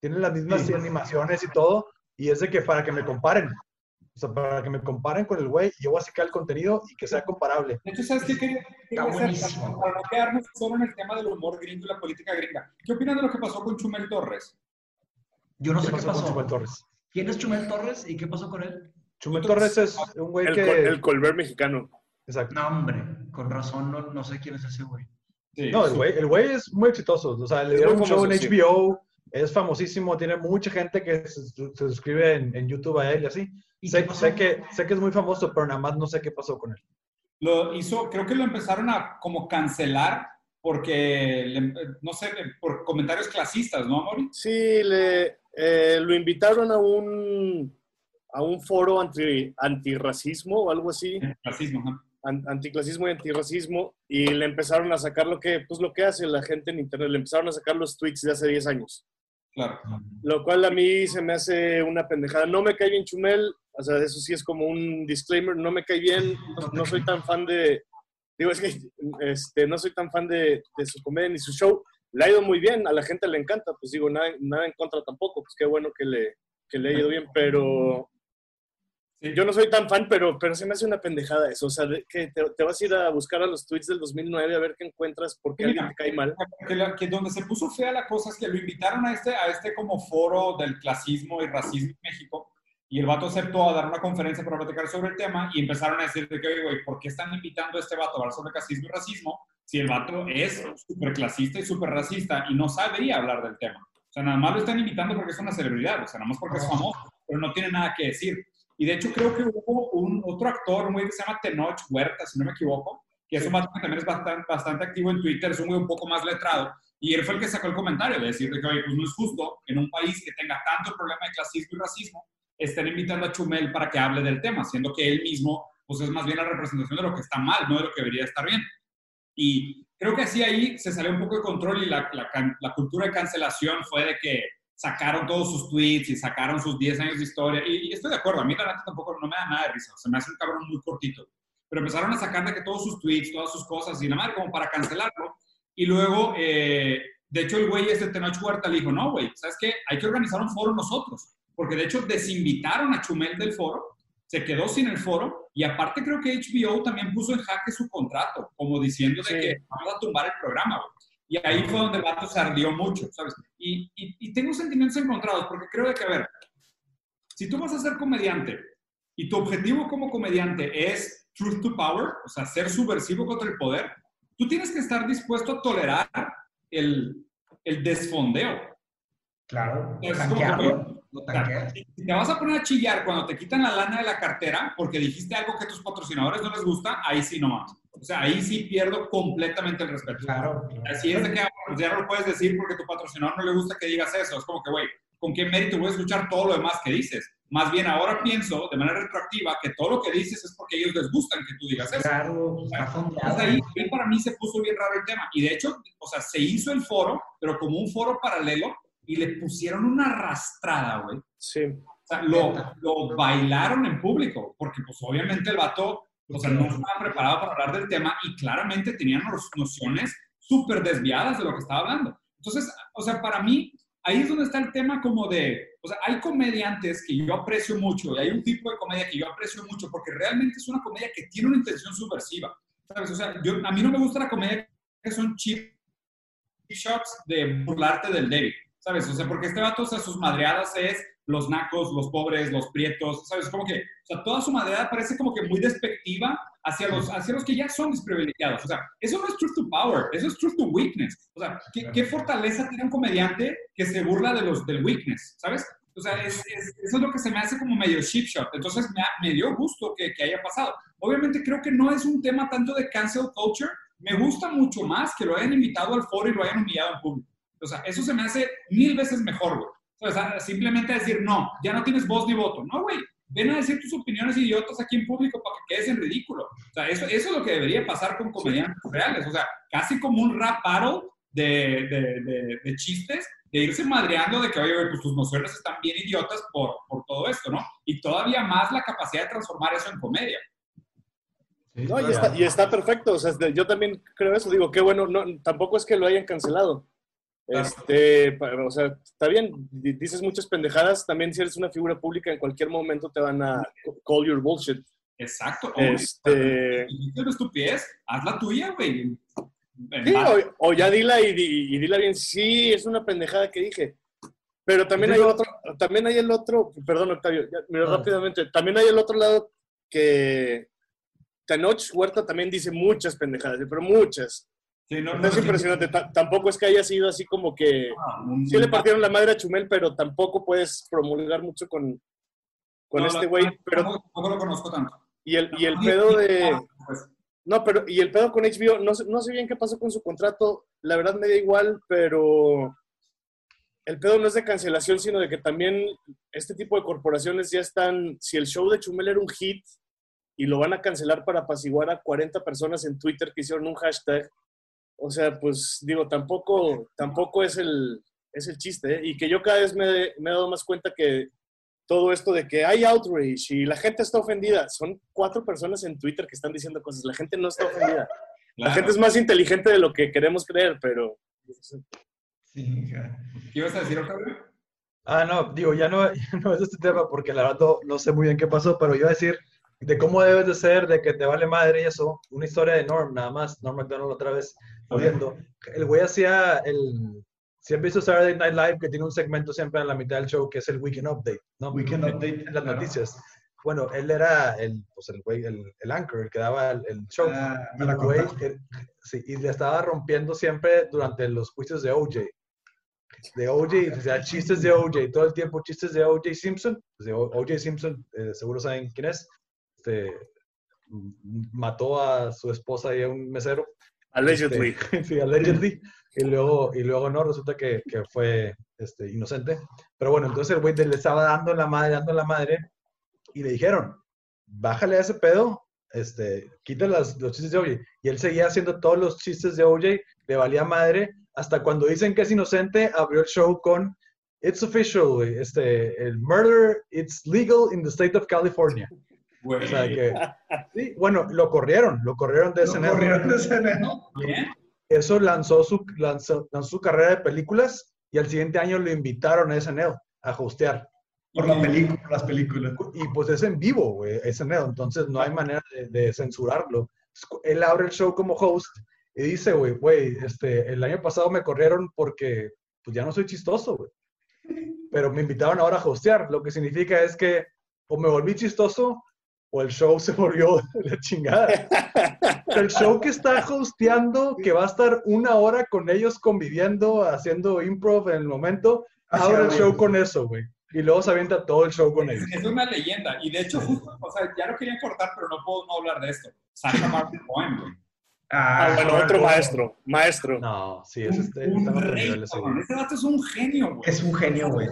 Tienen las mismas animaciones y todo. Y es de que para que me comparen, o sea, para que me comparen con el güey, yo voy a sacar el contenido y que sea comparable. De hecho, ¿sabes qué quería? Para no quedarnos solo en el tema del humor gringo y la política gringa. ¿Qué opinan de lo que pasó con Chumel Torres? Yo no sé qué pasó. Con Chumel Torres? ¿Quién es Chumel Torres y qué pasó con él? Chumel Torres es un güey que... el Colbert mexicano. Exacto. No, hombre, con razón no, no sé quién es ese güey. no, el güey, el güey es muy exitoso. O sea, le dieron un show en HBO, es famosísimo, tiene mucha gente que se, suscribe en, en, YouTube a él y así. Sé, sé, que, sé que es muy famoso, pero nada más no sé qué pasó con él. Lo hizo, creo que lo empezaron a como cancelar porque, no sé, por comentarios clasistas, ¿no, Amori? Sí, le, eh, lo invitaron a un, a un foro anti, antirracismo o algo así. Anticlasismo, Anticlasismo y antirracismo. Y le empezaron a sacar lo que, pues, lo que hace la gente en Internet. Le empezaron a sacar los tweets de hace 10 años. Claro. Lo cual a mí se me hace una pendejada. No me cae bien Chumel, o sea, eso sí es como un disclaimer, no me cae bien, no, soy tan fan de, digo, es que este, no soy tan fan de, de, su comedia ni su show. Le ha ido muy bien, a la gente le encanta, pues digo, nada, nada en contra tampoco, pues qué bueno que le, que le ha ido bien, pero yo no soy tan fan, pero, pero se me hace una pendejada eso. O sea, que te, vas a ir a buscar a los tweets del 2009 a ver qué encuentras porque alguien te cae mal. Que, donde se puso fea la cosa es que lo invitaron a este, a este como foro del clasismo y racismo en México. Y el vato aceptó a dar una conferencia para platicar sobre el tema y empezaron a decir de que, oye, güey, ¿por qué están invitando a este vato a hablar sobre clasismo y racismo si el vato es súper clasista y súper racista y no sabría hablar del tema? O sea, nada más lo están invitando porque es una celebridad, o sea, nada más porque es famoso, pero no tiene nada que decir. Y de hecho creo que hubo un otro actor, un güey que se llama Tenoch Huerta, si no me equivoco, que es un vato que también es bastante, bastante activo en Twitter, es un güey un poco más letrado, y él fue el que sacó el comentario de decir de que, oye, pues no es justo en un país que tenga tanto problema de clasismo y racismo, estén invitando a Chumel para que hable del tema, siendo que él mismo, pues es más bien la representación de lo que está mal, no de lo que debería estar bien. Y creo que así ahí se salió un poco de control y la, la, la cultura de cancelación fue de que sacaron todos sus tweets y sacaron sus 10 años de historia. Y, estoy de acuerdo, a mí la neta tampoco no me da nada de risa, se me hace un cabrón muy cortito. Pero empezaron a sacar de que todos sus tweets, todas sus cosas y la madre como para cancelarlo. Y luego, eh, de hecho, el güey este Tenoch Huerta le dijo, no, güey, ¿sabes qué? Hay que organizar un foro nosotros porque de hecho desinvitaron a Chumel del foro, se quedó sin el foro y aparte creo que HBO también puso en jaque su contrato, como diciendo de que vamos a tumbar el programa. Y ahí fue donde el vato se ardió mucho, ¿sabes? Y, y, tengo sentimientos encontrados porque creo de que, a ver, si tú vas a ser comediante y tu objetivo como comediante es truth to power, o sea, ser subversivo contra el poder, tú tienes que estar dispuesto a tolerar el, el desfondeo. Claro, si te vas a poner a chillar cuando te quitan la lana de la cartera porque dijiste algo que a tus patrocinadores no les gusta, ahí sí no más. O sea, ahí sí pierdo completamente el respeto. Claro. Así es de que pues, ya no lo puedes decir porque a tu patrocinador no le gusta que digas eso. Es como que, güey, ¿con qué mérito voy a escuchar todo lo demás que dices? Más bien ahora pienso de manera retroactiva que todo lo que dices es porque a ellos les gustan que tú digas eso. Claro, ahí, ahí para mí se puso bien raro el tema. Y de hecho, o sea, se hizo el foro, pero como un foro paralelo y le pusieron una arrastrada, güey. Sí. O sea, lo, lo, bailaron en público, porque pues obviamente el vato, o sea, no estaba preparado para hablar del tema y claramente tenían nociones súper desviadas de lo que estaba hablando. Entonces, o sea, para mí, ahí es donde está el tema como de, o sea, hay comediantes que yo aprecio mucho y hay un tipo de comedia que yo aprecio mucho porque realmente es una comedia que tiene una intención subversiva. ¿Sabes? O sea, yo, a mí no me gusta la comedia que son cheap shots de burlarte del débil. ¿Sabes? O sea, porque este vato, o sea, sus madreadas es los nacos, los pobres, los prietos, ¿sabes? Como que, o sea, toda su madreada parece como que muy despectiva hacia los, hacia los que ya son desprivilegiados. O sea, eso no es truth to power, eso es truth to weakness. O sea, ¿qué, qué fortaleza tiene un comediante que se burla de los, del weakness, ¿sabes? O sea, es, eso es lo que se me hace como medio ship shot. Entonces, me, me dio gusto que, que, haya pasado. Obviamente, creo que no es un tema tanto de cancel culture. Me gusta mucho más que lo hayan invitado al foro y lo hayan humillado en público. O sea, eso se me hace mil veces mejor, güey. O sea, simplemente decir, no, ya no tienes voz ni voto. No, güey, ven a decir tus opiniones idiotas aquí en público para que quedes en ridículo. O sea, eso, eso es lo que debería pasar con comediantes reales. O sea, casi como un rap battle de, de, de, chistes, de irse madreando de que, oye, pues tus nociones están bien idiotas por, por todo esto, ¿no? Y todavía más la capacidad de transformar eso en comedia. No, y está, y está perfecto. O sea, yo también creo eso. Digo, qué bueno, no, tampoco es que lo hayan cancelado. Este, o sea, está bien, dices muchas pendejadas, también si eres una figura pública en cualquier momento te van a call your bullshit. Exacto. Este... una estupidez, haz la tuya, güey. Sí, o, ya dila y, y, dila bien, sí, es una pendejada que dije. Pero también hay otro, también hay el otro, perdón Octavio, mira ah. rápidamente, también hay el otro lado que Tanoch Huerta también dice muchas pendejadas, pero muchas. Sí, no, es impresionante. tampoco es que haya sido así como que. Ah, sí le partieron la madre a Chumel, pero tampoco puedes promulgar mucho con, con este güey. Pero tampoco lo conozco tanto. Y el, y el pedo de. Pues. No, pero. Y el pedo con HBO, no, no sé bien qué pasó con su contrato. La verdad me da igual, pero. El pedo no es de cancelación, sino de que también este tipo de corporaciones ya están. Si el show de Chumel era un hit y lo van a cancelar para apaciguar a 40 personas en Twitter que hicieron un hashtag o sea, pues digo, tampoco, tampoco es el, es el chiste. ¿eh? Y que yo cada vez me, me, he dado más cuenta que todo esto de que hay outrage y la gente está ofendida, son cuatro personas en Twitter que están diciendo cosas. La gente no está ofendida. La gente es más inteligente de lo que queremos creer, pero... Sí, ¿Qué ibas a decir, Octavio? Ah, no, digo, ya no, no es este tema porque la verdad no, no sé muy bien qué pasó, pero iba a decir de cómo debes de ser, de que te vale madre y eso. Una historia de Norm, nada más. Norm McDonald otra vez viendo. El güey hacía el Siempre visto Saturday Night Live que tiene un segmento siempre en la mitad del show que es el Weekend Update, ¿no? Weekend Update, Las claro. noticias. Bueno, él era el, pues el güey, el, el anchor, el que daba el, el show. Ah, y, el güey, eh, sí, y le estaba rompiendo siempre durante los juicios de OJ. De OJ, o sea, chistes de OJ, todo el tiempo chistes de OJ Simpson. Pues de OJ Simpson, eh, seguro saben quién es. Este, mató a su esposa y a un mesero. Allegedly. Este, sí, allegedly. Y luego, y luego no, resulta que, que fue este, inocente. Pero bueno, entonces el güey le estaba dando la madre, dando la madre, y le dijeron, bájale a ese pedo, este, quita las, los chistes de OJ. Y él seguía haciendo todos los chistes de OJ, le valía madre, hasta cuando dicen que es inocente, abrió el show con, it's official, este, el murder, it's legal in the state of California. Güey. O sea que, sí, bueno, lo corrieron, lo corrieron de Lo SNL. corrieron de SNL. Bien. Eso lanzó su, lanzó, lanzó su carrera de películas y al siguiente año lo invitaron a SNL a hostear. Por la película, las películas. Y pues es en vivo, güey, SNL, entonces no hay manera de, de censurarlo. Él abre el show como host y dice, güey, güey, este, el año pasado me corrieron porque pues ya no soy chistoso, güey. Pero me invitaron ahora a hostear, lo que significa es que o me volví chistoso o el show se volvió de la chingada. El show que está hosteando, que va a estar una hora con ellos conviviendo, haciendo improv en el momento, abre el show con eso, güey. Y luego se avienta todo el show con ellos. Es una leyenda. Y de hecho, justo, o sea, ya lo quería cortar, pero no puedo no hablar de esto. Sacha Baron Cohen, güey. Ah, bueno, otro maestro. Maestro. No, sí, es este. Un otro rey, ese, cabrón. güey. Ese vato es un genio, güey. Es un genio, güey.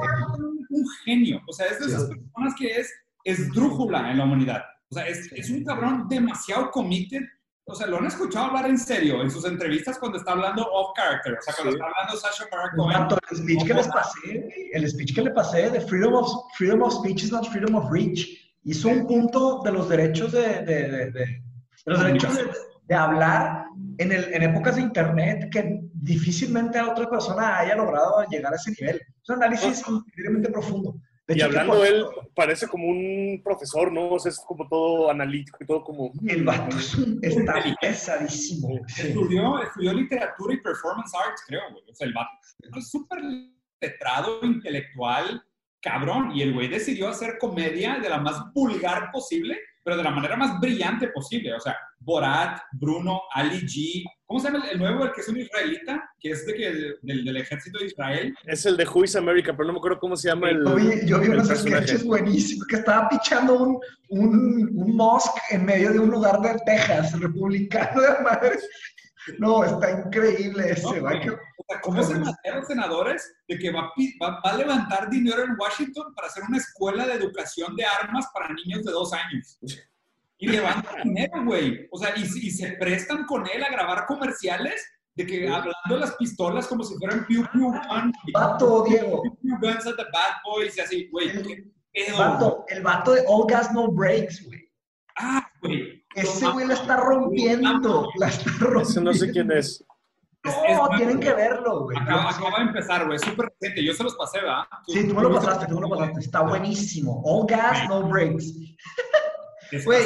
Un genio. O sea, es de Sí. esas personas que es esdrújula en la humanidad. O sea, es, es un cabrón demasiado committed. O sea, lo han escuchado hablar en serio en sus entrevistas cuando está hablando off character. O sea, cuando Sí. está hablando Sasha Baron Cohen. El speech que les pasé, el speech que le pasé de freedom of, freedom of speech is not freedom of reach, hizo un punto de los derechos de, de, de- de- los derechos de, hablar en, el, en épocas de internet que difícilmente otra persona haya logrado llegar a ese nivel. Es un análisis increíblemente profundo. De Y hecho, hablando él, parece como un profesor, ¿no? O sea, es como todo analítico y todo como... El vato es un- está pesadísimo. Sí. Estudió, estudió literatura y performance arts, creo, güey. O sea, el vato es súper letrado, intelectual, cabrón. Y el güey decidió hacer comedia de la más vulgar posible, pero de la manera más brillante posible. O sea, Borat, Bruno, Ali G. ¿Cómo se llama el, el nuevo, el que es un israelita? Que es de que, del, del ejército de Israel. Es el de Who is America, pero no me acuerdo cómo se llama el, Yo vi, yo vi unos sketches buenísimos que estaba pichando un, un, un mosque en medio de un lugar de Texas, republicano de madre. No, está increíble ese, No, que- O sea, ¿cómo se manejan los senadores de que va va- va a levantar dinero en Washington para hacer una escuela de educación de armas para niños de dos años? Y levanta dinero, güey. O sea, y, y se prestan con él a grabar comerciales de que hablando de las pistolas como si fueran Pew Pew Gun. Vato, Diego. Pew Pew Guns at the Bad Boys y así, güey. Vato, el vato de All Gas No Breaks, güey. Ah, güey. Ese güey la está rompiendo. La está rompiendo. Ese no sé quién es. Es- es No, tienen que verlo, güey. Acaba, acaba de empezar, güey. Súper reciente. Yo se los pasé, ¿verdad? Sí, tú me lo pasaste, tú me lo pasaste. Está buenísimo. All Gas No Breaks. Güey,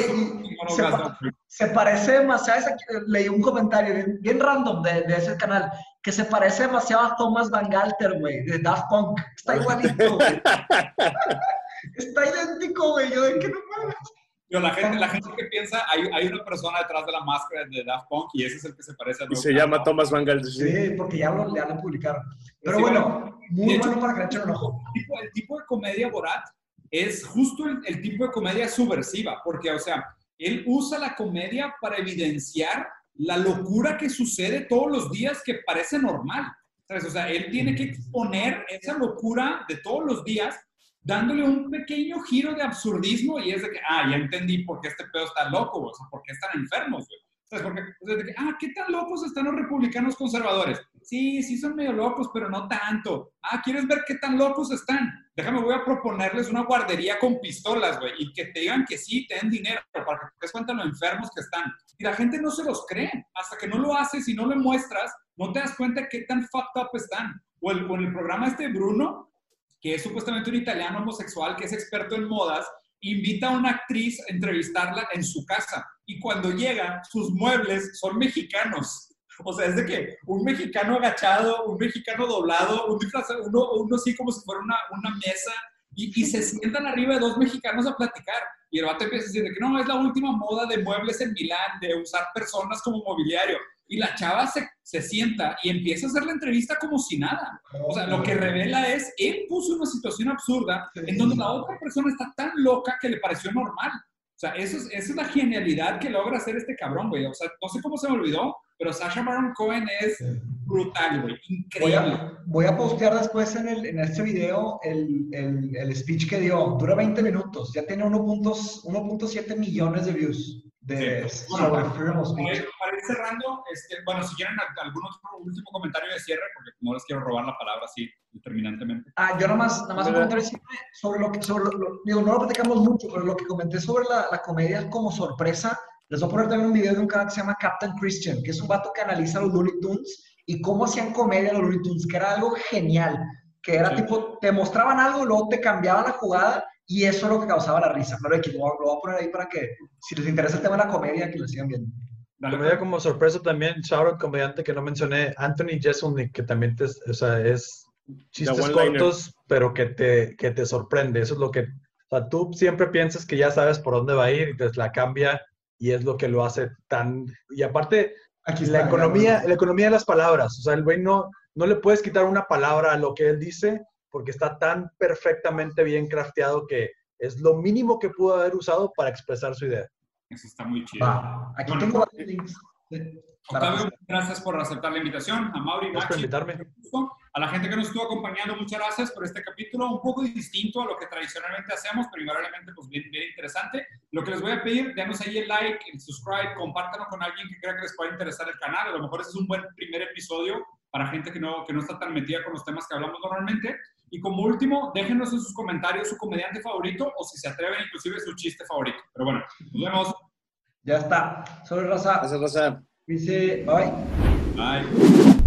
se pa- parece demasiado, leí un comentario bien, bien random de, de ese canal, que se parece demasiado a Thomas Van Galter, güey, de Daft Punk. Está igualito, güey. Está idéntico, güey. Yo de que no mames. Pero la gente, la gente que piensa, hay, hay una persona detrás de la máscara de Daft Punk y ese es el que se parece a Y se llama. Thomas Van Gaal. sí. Porque ya lo, ya lo publicaron. Pero Sí, bueno, muy hecho, bueno para que le echen un ojo. El tipo, el tipo de comedia Borat es justo el, el tipo de comedia subversiva, porque, o sea, él usa la comedia para evidenciar la locura que sucede todos los días que parece normal. ¿Sabes? O sea, él tiene que exponer esa locura de todos los días dándole un pequeño giro de absurdismo y es de que, ah, ya entendí por qué este pedo está loco, o sea, por qué están enfermos, güey. ¿Sabes? Porque, o sea, de que, ah, ¿qué tan locos están los republicanos conservadores? Sí, sí son medio locos, pero no tanto. Ah, ¿quieres ver qué tan locos están? Déjame, voy a proponerles una guardería con pistolas, güey, y que te digan que sí, te den dinero, para que te des cuenta lo enfermos que están. Y la gente no se los cree. Hasta que no lo haces y no lo muestras, no te das cuenta qué tan fucked up están. O, el, en el programa este de Bruno, que es supuestamente un italiano homosexual que es experto en modas, invita a una actriz a entrevistarla en su casa. Y cuando llega, sus muebles son mexicanos. O sea, es de que un mexicano agachado, un mexicano doblado, un uno, uno así como si fuera una, una mesa, y, y, se sientan arriba de dos mexicanos a platicar. Y el vato empieza a decir que no, es la última moda de muebles en Milán, de usar personas como mobiliario. Y la chava se, se sienta y empieza a hacer la entrevista como si nada. O sea, lo que revela es, él puso una situación absurda en donde la otra persona está tan loca que le pareció normal. O sea, eso es, esa es la genialidad que logra hacer este cabrón, güey. O sea, no sé cómo se me olvidó, pero Sasha Baron Cohen es brutal, güey. Increíble. Voy a, voy a, postear después en, el, en este video el, el, el, speech que dio. Dura 20 minutos. Ya tiene 1.7 millones de views. De sí. bueno, para, para, ir cerrando, este, bueno, si quieren algún otro último comentario de cierre, porque no les quiero robar la palabra así determinantemente. Ah, yo nada más, nada más un comentario sobre lo que, sobre lo, lo, digo, no lo platicamos mucho, pero lo que comenté sobre la, la comedia como sorpresa, les voy a poner también un video de un canal que se llama Captain Christian, que es un vato que analiza los Looney Tunes y cómo hacían comedia los Looney Tunes, que era algo genial, que era sí. tipo, te mostraban algo, luego te cambiaban la jugada y eso es lo que causaba la risa. Pero aquí lo, lo voy a poner ahí para que, si les interesa el tema de la comedia, que lo sigan viendo. La comedia como sorpresa también, shout comediante que no mencioné, Anthony Jeselnik, que también te, o sea, es chistes cortos, pero que te, que te sorprende. Eso es lo que, o sea, tú siempre piensas que ya sabes por dónde va a ir y te la cambia y es lo que lo hace tan... Y aparte, Aquí está, la, economía, la economía de las palabras, o sea, el güey no, no le puedes quitar una palabra a lo que él dice porque está tan perfectamente bien crafteado que es lo mínimo que pudo haber usado para expresar su idea. Eso está muy chido. Ah, aquí bueno, tengo links. Octavio, gracias por aceptar la invitación. A Mauri, gracias por invitarme. A la gente que nos estuvo acompañando, muchas gracias por este capítulo, un poco distinto a lo que tradicionalmente hacemos, pero invariablemente pues bien, bien interesante. Lo que les voy a pedir, denos ahí el like, el subscribe, compártanlo con alguien que crea que les pueda interesar el canal. A lo mejor ese es un buen primer episodio para gente que no, que no está tan metida con los temas que hablamos normalmente. Y como último, déjenos en sus comentarios su comediante favorito o si se atreven inclusive su chiste favorito. Pero bueno, nos vemos. Ya está. Soy Raza. Gracias, Raza. Dice, bye. Bye.